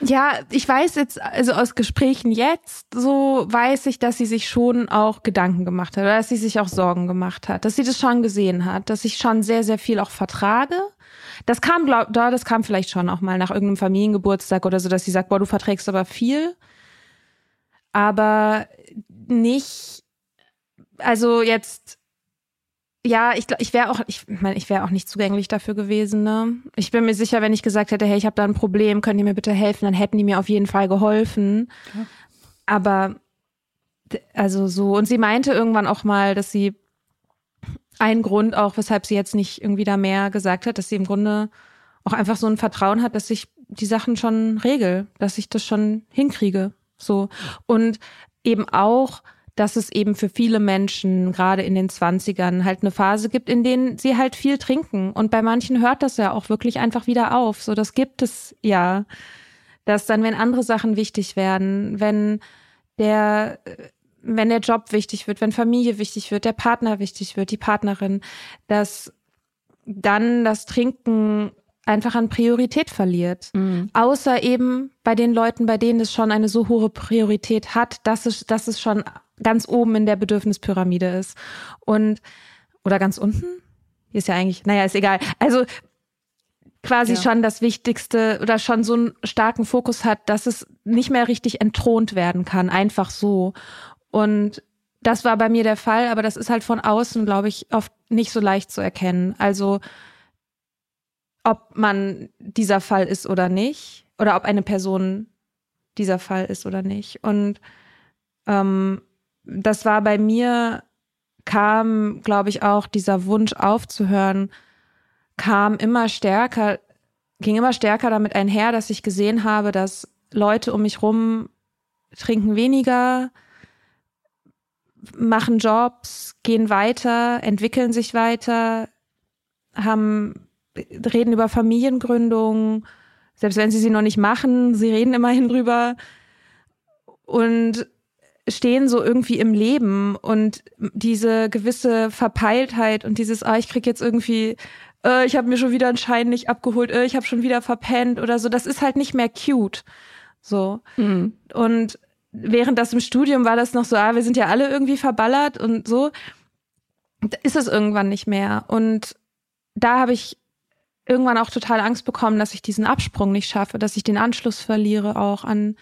ja, ich weiß jetzt, also aus Gesprächen jetzt, so weiß ich, dass sie sich schon auch Gedanken gemacht hat, oder dass sie sich auch Sorgen gemacht hat, dass sie das schon gesehen hat, dass ich schon sehr, sehr viel auch vertrage das kam, glaub, da, das kam vielleicht schon auch mal nach irgendeinem Familiengeburtstag oder so, dass sie sagt, boah, du verträgst aber viel. Aber nicht, also jetzt, ja, ich, ich wäre auch, ich meine, ich wäre auch nicht zugänglich dafür gewesen. Ne? Ich bin mir sicher, wenn ich gesagt hätte, hey, ich habe da ein Problem, könnt ihr mir bitte helfen, dann hätten die mir auf jeden Fall geholfen. Ja. Aber also so, und sie meinte irgendwann auch mal, dass sie ein Grund auch, weshalb sie jetzt nicht irgendwie da mehr gesagt hat, dass sie im Grunde auch einfach so ein Vertrauen hat, dass ich die Sachen schon regel, dass ich das schon hinkriege. So. Und eben auch, dass es eben für viele Menschen, gerade in den Zwanzigern, halt eine Phase gibt, in denen sie halt viel trinken. Und bei manchen hört das ja auch wirklich einfach wieder auf. So, das gibt es ja. Dass dann, wenn andere Sachen wichtig werden, wenn der wenn der Job wichtig wird, wenn Familie wichtig wird, der Partner wichtig wird, die Partnerin, dass dann das Trinken einfach an Priorität verliert. Mhm. Außer eben bei den Leuten, bei denen es schon eine so hohe Priorität hat, dass es, dass es schon ganz oben in der Bedürfnispyramide ist. Und, oder ganz unten? Hier ist ja eigentlich, naja, ist egal. Also, quasi ja. schon das Wichtigste oder schon so einen starken Fokus hat, dass es nicht mehr richtig entthront werden kann, einfach so. Und das war bei mir der Fall, aber das ist halt von außen, glaube ich, oft nicht so leicht zu erkennen. Also ob man dieser Fall ist oder nicht, oder ob eine Person dieser Fall ist oder nicht. Und ähm, das war bei mir, kam, glaube ich, auch dieser Wunsch aufzuhören, kam immer stärker, ging immer stärker damit einher, dass ich gesehen habe, dass Leute um mich rum trinken weniger, machen Jobs, gehen weiter, entwickeln sich weiter, haben, reden über Familiengründung, selbst wenn sie sie noch nicht machen, sie reden immerhin drüber und stehen so irgendwie im Leben und diese gewisse Verpeiltheit und dieses, ah, ich krieg jetzt irgendwie, äh, ich habe mir schon wieder einen Schein nicht abgeholt, äh, ich habe schon wieder verpennt oder so, das ist halt nicht mehr cute. So. Mhm. Und während das im Studium war das noch so, ah, wir sind ja alle irgendwie verballert und so, ist es irgendwann nicht mehr. Und da habe ich irgendwann auch total Angst bekommen, dass ich diesen Absprung nicht schaffe, dass ich den Anschluss verliere auch an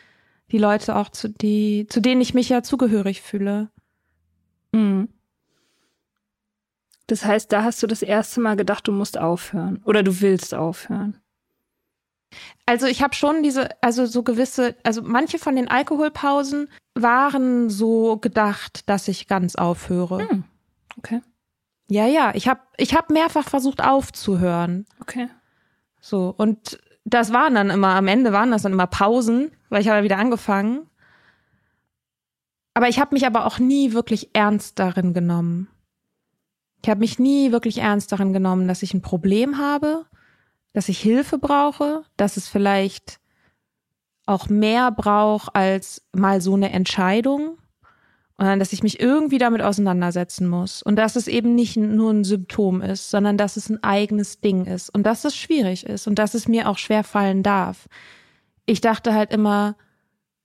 Die Leute auch, zu, die, zu denen ich mich ja zugehörig fühle. Mhm. Das heißt, da hast du das erste Mal gedacht, du musst aufhören oder du willst aufhören. Also ich habe schon diese, also so gewisse, also manche von den Alkoholpausen waren so gedacht, dass ich ganz aufhöre. Hm. Okay. Ja, ja, ich habe ich hab mehrfach versucht aufzuhören. Okay. So, und das waren dann immer, am Ende waren das dann immer Pausen, weil ich habe wieder angefangen. Aber ich habe mich aber auch nie wirklich ernst darin genommen. Ich habe mich nie wirklich ernst darin genommen, dass ich ein Problem habe, dass ich Hilfe brauche, dass es vielleicht auch mehr braucht als mal so eine Entscheidung, sondern dass ich mich irgendwie damit auseinandersetzen muss und dass es eben nicht nur ein Symptom ist, sondern dass es ein eigenes Ding ist und dass es schwierig ist und dass es mir auch schwer fallen darf. Ich dachte halt immer,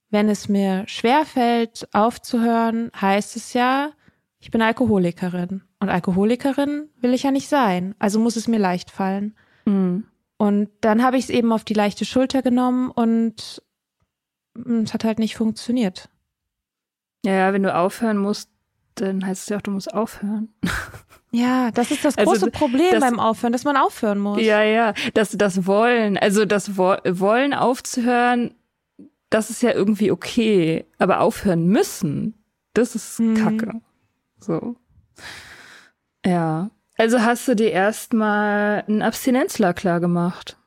wenn es mir schwer fällt, aufzuhören, heißt es ja, ich bin Alkoholikerin. Und Alkoholikerin will ich ja nicht sein. Also muss es mir leicht fallen. Mhm. Und dann habe ich es eben auf die leichte Schulter genommen und es hat halt nicht funktioniert. Ja, ja, wenn du aufhören musst, dann heißt es ja auch, du musst aufhören. Ja, das ist das also große also, Problem das, beim Aufhören, dass man aufhören muss. Ja, ja, das, das Wollen, also das Wo Wollen aufzuhören, das ist ja irgendwie okay, aber aufhören müssen, das ist mhm. Kacke. So. Ja. Also hast du dir erstmal einen Abstinenzler klar gemacht.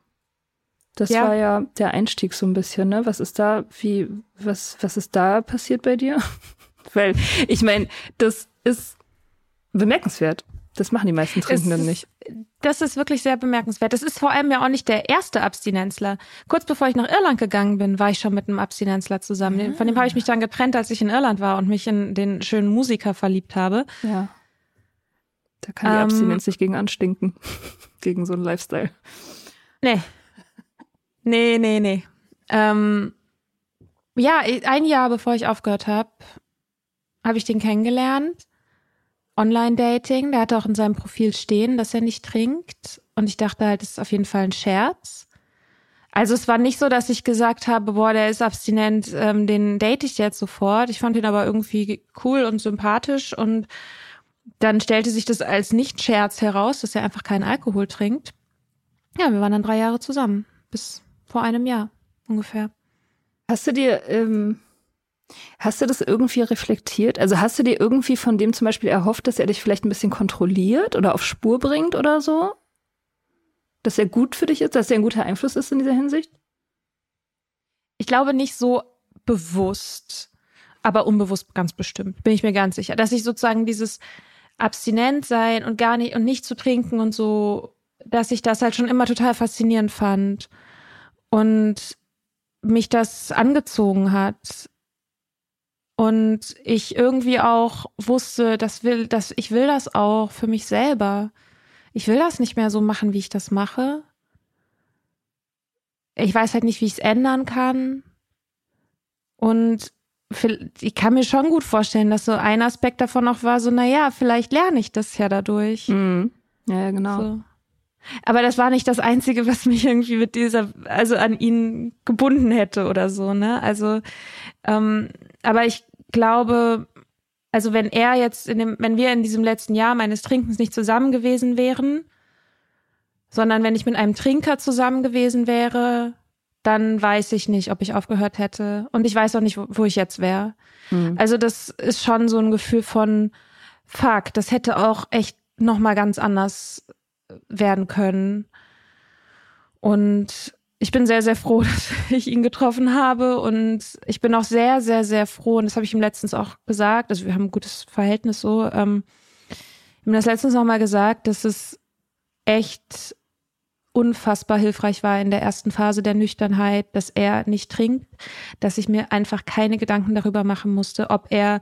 Das ja. war ja der Einstieg so ein bisschen, ne? Was ist da, wie, was, was ist da passiert bei dir? Weil, ich meine, das ist bemerkenswert. Das machen die meisten Trinkenden nicht. Das ist wirklich sehr bemerkenswert. Das ist vor allem ja auch nicht der erste Abstinenzler. Kurz bevor ich nach Irland gegangen bin, war ich schon mit einem Abstinenzler zusammen. Ah. Von dem habe ich mich dann getrennt, als ich in Irland war und mich in den schönen Musiker verliebt habe. Ja. Da kann die ähm, Abstinenz nicht gegen anstinken. gegen so einen Lifestyle. Nee. Nee, nee, nee. Ähm, ja, ein Jahr bevor ich aufgehört habe, habe ich den kennengelernt. Online-Dating. Der hatte auch in seinem Profil stehen, dass er nicht trinkt. Und ich dachte halt, das ist auf jeden Fall ein Scherz. Also es war nicht so, dass ich gesagt habe, boah, der ist abstinent, ähm, den date ich jetzt sofort. Ich fand ihn aber irgendwie cool und sympathisch und dann stellte sich das als Nicht-Scherz heraus, dass er einfach keinen Alkohol trinkt. Ja, wir waren dann drei Jahre zusammen, bis vor einem Jahr ungefähr. Hast du dir, ähm, hast du das irgendwie reflektiert? Also hast du dir irgendwie von dem zum Beispiel erhofft, dass er dich vielleicht ein bisschen kontrolliert oder auf Spur bringt oder so? Dass er gut für dich ist, dass er ein guter Einfluss ist in dieser Hinsicht? Ich glaube nicht so bewusst, aber unbewusst ganz bestimmt, bin ich mir ganz sicher, dass ich sozusagen dieses abstinent sein und gar nicht und nicht zu trinken und so, dass ich das halt schon immer total faszinierend fand und mich das angezogen hat und ich irgendwie auch wusste, dass will, dass ich will das auch für mich selber. Ich will das nicht mehr so machen, wie ich das mache. Ich weiß halt nicht, wie ich es ändern kann. Und ich kann mir schon gut vorstellen, dass so ein Aspekt davon auch war, so, naja, vielleicht lerne ich das ja dadurch. Mhm. Ja, genau. So. Aber das war nicht das Einzige, was mich irgendwie mit dieser, also an ihn gebunden hätte oder so, ne? Also, ähm, aber ich glaube, also wenn er jetzt in dem, wenn wir in diesem letzten Jahr meines Trinkens nicht zusammen gewesen wären, sondern wenn ich mit einem Trinker zusammen gewesen wäre, dann weiß ich nicht, ob ich aufgehört hätte. Und ich weiß auch nicht, wo, wo ich jetzt wäre. Mhm. Also das ist schon so ein Gefühl von, fuck, das hätte auch echt nochmal ganz anders werden können. Und ich bin sehr, sehr froh, dass ich ihn getroffen habe. Und ich bin auch sehr, sehr, sehr froh, und das habe ich ihm letztens auch gesagt, also wir haben ein gutes Verhältnis so, ähm, ich habe das letztens auch mal gesagt, dass es echt unfassbar hilfreich war in der ersten Phase der Nüchternheit, dass er nicht trinkt, dass ich mir einfach keine Gedanken darüber machen musste, ob er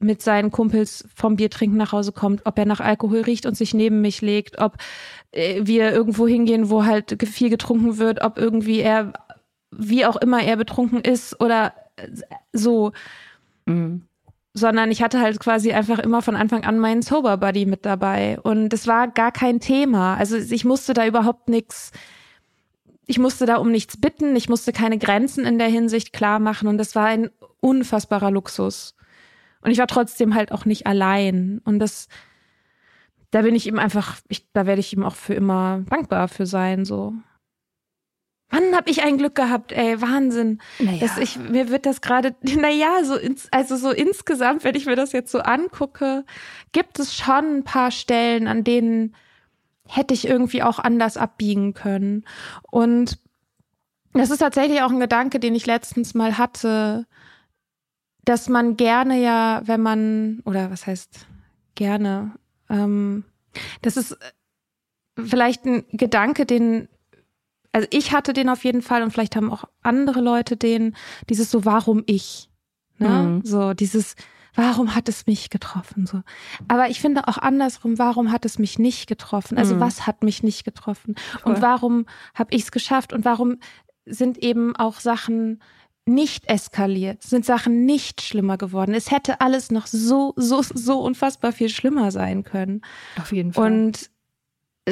mit seinen Kumpels vom Biertrinken nach Hause kommt, ob er nach Alkohol riecht und sich neben mich legt, ob äh, wir irgendwo hingehen, wo halt viel getrunken wird, ob irgendwie er, wie auch immer er betrunken ist oder so. Mhm sondern ich hatte halt quasi einfach immer von Anfang an meinen Sober Buddy mit dabei und es war gar kein Thema. Also ich musste da überhaupt nichts ich musste da um nichts bitten, ich musste keine Grenzen in der Hinsicht klar machen und das war ein unfassbarer Luxus. Und ich war trotzdem halt auch nicht allein. Und das, da bin ich ihm einfach, ich, da werde ich ihm auch für immer dankbar für sein, so. Mann, hab ich ein Glück gehabt, ey, Wahnsinn. Naja. Dass ich, mir wird das gerade, naja, so ins, also so insgesamt, wenn ich mir das jetzt so angucke, gibt es schon ein paar Stellen, an denen hätte ich irgendwie auch anders abbiegen können. Und das ist tatsächlich auch ein Gedanke, den ich letztens mal hatte, dass man gerne ja, wenn man, oder was heißt gerne, ähm, das ist vielleicht ein Gedanke, den, also ich hatte den auf jeden Fall und vielleicht haben auch andere Leute den, dieses so, warum ich? Ne? Mhm. So, dieses, warum hat es mich getroffen? So. Aber ich finde auch andersrum, warum hat es mich nicht getroffen? Also mhm. was hat mich nicht getroffen? Voll. Und warum habe ich es geschafft? Und warum sind eben auch Sachen nicht eskaliert, sind Sachen nicht schlimmer geworden. Es hätte alles noch so, so, so unfassbar viel schlimmer sein können. Auf jeden Fall. Und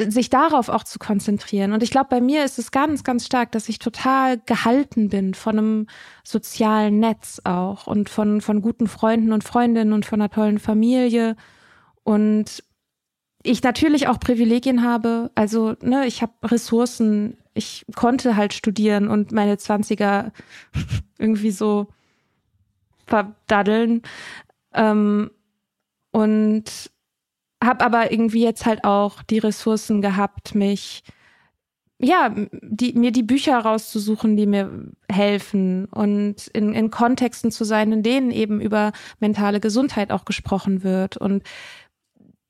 sich darauf auch zu konzentrieren. Und ich glaube, bei mir ist es ganz, ganz stark, dass ich total gehalten bin von einem sozialen Netz auch und von, von guten Freunden und Freundinnen und von einer tollen Familie. Und ich natürlich auch Privilegien habe. Also, ne, ich habe Ressourcen. Ich konnte halt studieren und meine Zwanziger irgendwie so verdaddeln. Ähm, und habe aber irgendwie jetzt halt auch die Ressourcen gehabt, mich ja, die, mir die Bücher rauszusuchen, die mir helfen und in, in Kontexten zu sein, in denen eben über mentale Gesundheit auch gesprochen wird und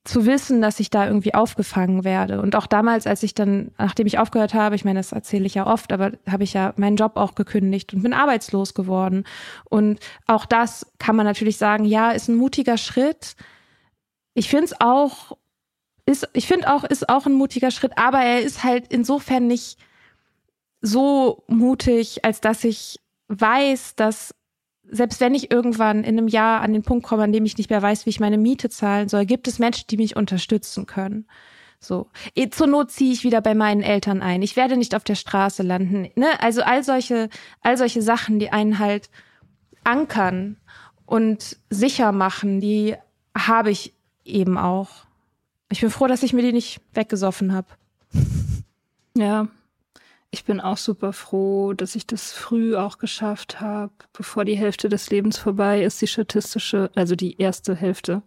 zu wissen, dass ich da irgendwie aufgefangen werde. Und auch damals, als ich dann, nachdem ich aufgehört habe, ich meine, das erzähle ich ja oft, aber habe ich ja meinen Job auch gekündigt und bin arbeitslos geworden. Und auch das kann man natürlich sagen, ja, ist ein mutiger Schritt, ich finde es auch, ist, ich finde auch, ist auch ein mutiger Schritt, aber er ist halt insofern nicht so mutig, als dass ich weiß, dass selbst wenn ich irgendwann in einem Jahr an den Punkt komme, an dem ich nicht mehr weiß, wie ich meine Miete zahlen soll, gibt es Menschen, die mich unterstützen können. So. Eh, zur Not ziehe ich wieder bei meinen Eltern ein. Ich werde nicht auf der Straße landen. Ne? Also all solche, all solche Sachen, die einen halt ankern und sicher machen, die habe ich eben auch. Ich bin froh, dass ich mir die nicht weggesoffen habe. Ja, ich bin auch super froh, dass ich das früh auch geschafft habe, bevor die Hälfte des Lebens vorbei ist, die statistische, also die erste Hälfte,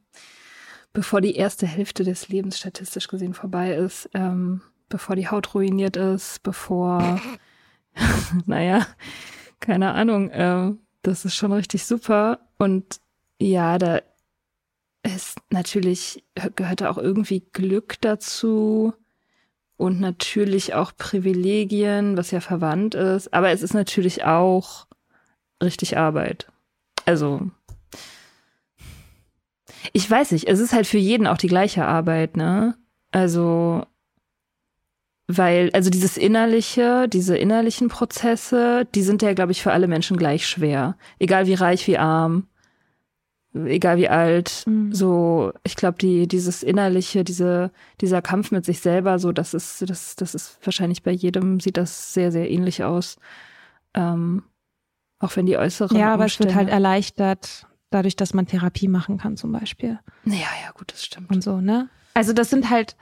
bevor die erste Hälfte des Lebens statistisch gesehen vorbei ist, ähm, bevor die Haut ruiniert ist, bevor, naja, keine Ahnung, äh, das ist schon richtig super. Und ja, da es natürlich gehört auch irgendwie Glück dazu und natürlich auch Privilegien, was ja verwandt ist. Aber es ist natürlich auch richtig Arbeit. Also, ich weiß nicht, es ist halt für jeden auch die gleiche Arbeit, ne? Also, weil, also dieses innerliche, diese innerlichen Prozesse, die sind ja, glaube ich, für alle Menschen gleich schwer. Egal wie reich, wie arm, egal wie alt, mhm. so, ich glaube, die, dieses innerliche, diese, dieser Kampf mit sich selber, so, das ist, das, das ist wahrscheinlich bei jedem, sieht das sehr, sehr ähnlich aus. Ähm, auch wenn die äußeren. Ja, aber Umstände, es wird halt erleichtert, dadurch, dass man Therapie machen kann, zum Beispiel. Ja, ja, gut, das stimmt. Und so, ne? Also, das sind halt,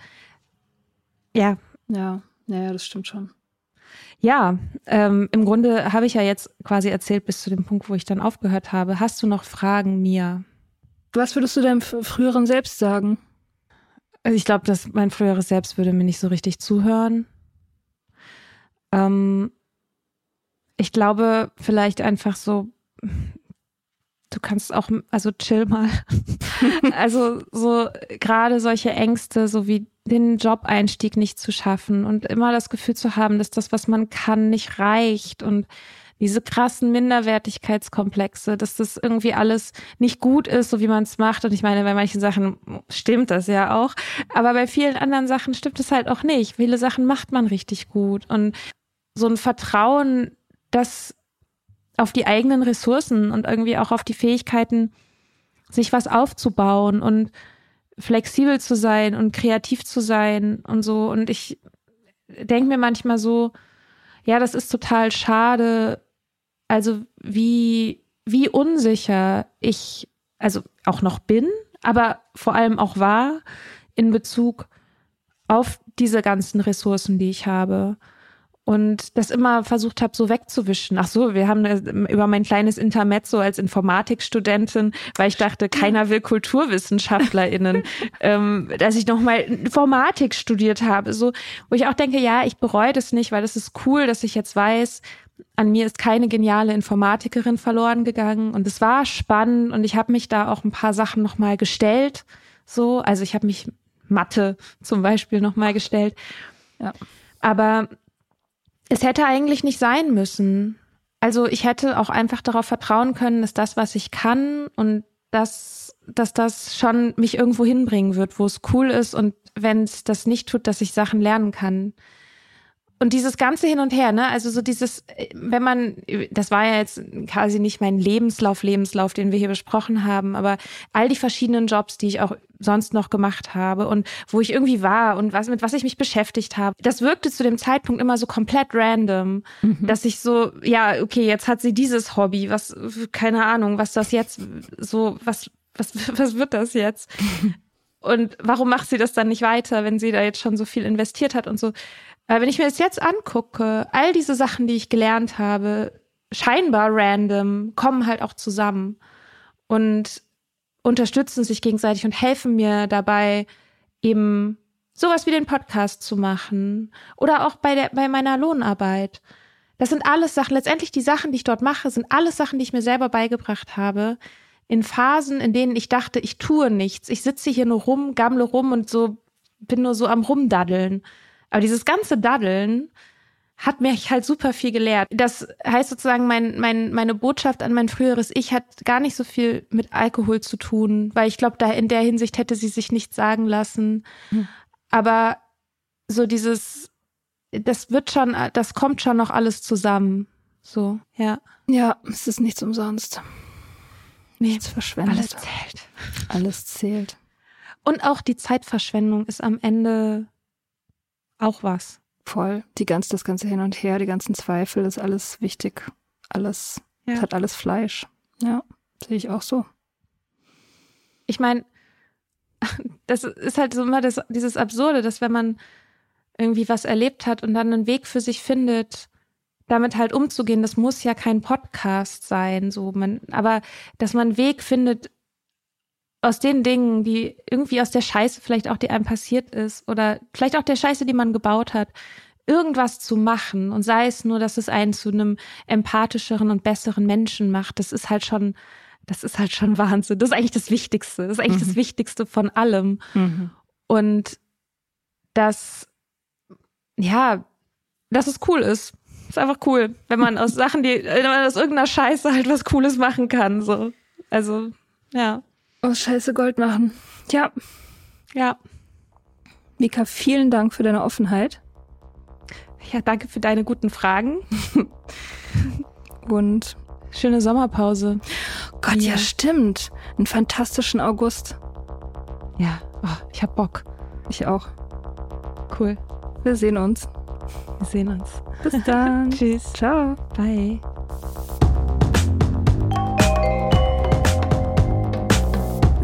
ja. Ja, ja, ja das stimmt schon. Ja, ähm, im Grunde habe ich ja jetzt quasi erzählt bis zu dem Punkt, wo ich dann aufgehört habe. Hast du noch Fragen, Mia? Was würdest du deinem früheren Selbst sagen? Also ich glaube, dass mein früheres Selbst würde mir nicht so richtig zuhören. Ähm, ich glaube vielleicht einfach so, du kannst auch, also chill mal. also so gerade solche Ängste, so wie den Job-Einstieg nicht zu schaffen und immer das Gefühl zu haben, dass das, was man kann, nicht reicht und diese krassen Minderwertigkeitskomplexe, dass das irgendwie alles nicht gut ist, so wie man es macht. Und ich meine, bei manchen Sachen stimmt das ja auch, aber bei vielen anderen Sachen stimmt es halt auch nicht. Viele Sachen macht man richtig gut und so ein Vertrauen, das auf die eigenen Ressourcen und irgendwie auch auf die Fähigkeiten, sich was aufzubauen und flexibel zu sein und kreativ zu sein und so. Und ich denke mir manchmal so, ja, das ist total schade. Also wie, wie unsicher ich, also auch noch bin, aber vor allem auch war in Bezug auf diese ganzen Ressourcen, die ich habe und das immer versucht habe, so wegzuwischen. Ach so, wir haben über mein kleines Intermezzo als Informatikstudentin, weil ich dachte, keiner will KulturwissenschaftlerInnen, ähm, dass ich nochmal Informatik studiert habe. So, wo ich auch denke, ja, ich bereue das nicht, weil es ist cool, dass ich jetzt weiß, an mir ist keine geniale Informatikerin verloren gegangen und es war spannend und ich habe mich da auch ein paar Sachen nochmal gestellt. So, also ich habe mich Mathe zum Beispiel nochmal gestellt. Ja. Aber es hätte eigentlich nicht sein müssen. Also ich hätte auch einfach darauf vertrauen können, dass das, was ich kann und dass, dass das schon mich irgendwo hinbringen wird, wo es cool ist und wenn es das nicht tut, dass ich Sachen lernen kann und dieses ganze hin und her, ne? Also so dieses, wenn man, das war ja jetzt quasi nicht mein Lebenslauf, Lebenslauf, den wir hier besprochen haben, aber all die verschiedenen Jobs, die ich auch sonst noch gemacht habe und wo ich irgendwie war und was mit was ich mich beschäftigt habe, das wirkte zu dem Zeitpunkt immer so komplett random, mhm. dass ich so, ja, okay, jetzt hat sie dieses Hobby, was, keine Ahnung, was das jetzt so, was, was, was wird das jetzt? Und warum macht sie das dann nicht weiter, wenn sie da jetzt schon so viel investiert hat und so? Aber wenn ich mir das jetzt angucke, all diese Sachen, die ich gelernt habe, scheinbar random, kommen halt auch zusammen und unterstützen sich gegenseitig und helfen mir dabei, eben sowas wie den Podcast zu machen oder auch bei der, bei meiner Lohnarbeit. Das sind alles Sachen, letztendlich die Sachen, die ich dort mache, sind alles Sachen, die ich mir selber beigebracht habe. In Phasen, in denen ich dachte, ich tue nichts. Ich sitze hier nur rum, gammle rum und so, bin nur so am Rumdaddeln. Aber dieses ganze Daddeln hat mich halt super viel gelehrt. Das heißt sozusagen, mein, mein, meine Botschaft an mein früheres Ich hat gar nicht so viel mit Alkohol zu tun, weil ich glaube, da in der Hinsicht hätte sie sich nichts sagen lassen. Hm. Aber so dieses, das wird schon, das kommt schon noch alles zusammen. So, ja. Ja, es ist nichts umsonst. Nichts verschwendet. Alles zählt. Alles zählt. Und auch die Zeitverschwendung ist am Ende auch was. Voll. Die ganz, das ganze Hin und Her, die ganzen Zweifel, ist alles wichtig. Alles, ja. hat alles Fleisch. Ja, sehe ich auch so. Ich meine, das ist halt so immer das, dieses Absurde, dass wenn man irgendwie was erlebt hat und dann einen Weg für sich findet, damit halt umzugehen, das muss ja kein Podcast sein, so man, aber dass man einen Weg findet, aus den Dingen, die irgendwie aus der Scheiße vielleicht auch, die einem passiert ist oder vielleicht auch der Scheiße, die man gebaut hat, irgendwas zu machen und sei es nur, dass es einen zu einem empathischeren und besseren Menschen macht, das ist halt schon, das ist halt schon Wahnsinn. Das ist eigentlich das Wichtigste. Das ist eigentlich mhm. das Wichtigste von allem. Mhm. Und das, ja, dass es cool ist. Ist einfach cool, wenn man aus Sachen, die, wenn man aus irgendeiner Scheiße halt was Cooles machen kann, so. Also, ja. Aus Scheiße Gold machen. Ja. Ja. Mika, vielen Dank für deine Offenheit. Ja, danke für deine guten Fragen. Und schöne Sommerpause. Gott, ja, ja stimmt. Einen fantastischen August. Ja, oh, ich hab Bock. Ich auch. Cool. Wir sehen uns. Wir sehen uns. Bis dann. Tschüss. Ciao. Bye.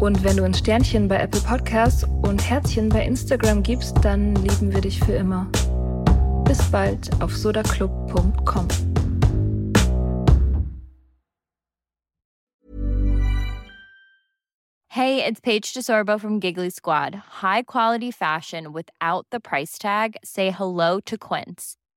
Und wenn du ein Sternchen bei Apple Podcasts und Herzchen bei Instagram gibst, dann lieben wir dich für immer. Bis bald auf sodaclub.com. Hey, it's Paige DeSorbo from Giggly Squad. High quality fashion without the price tag. Say hello to Quince.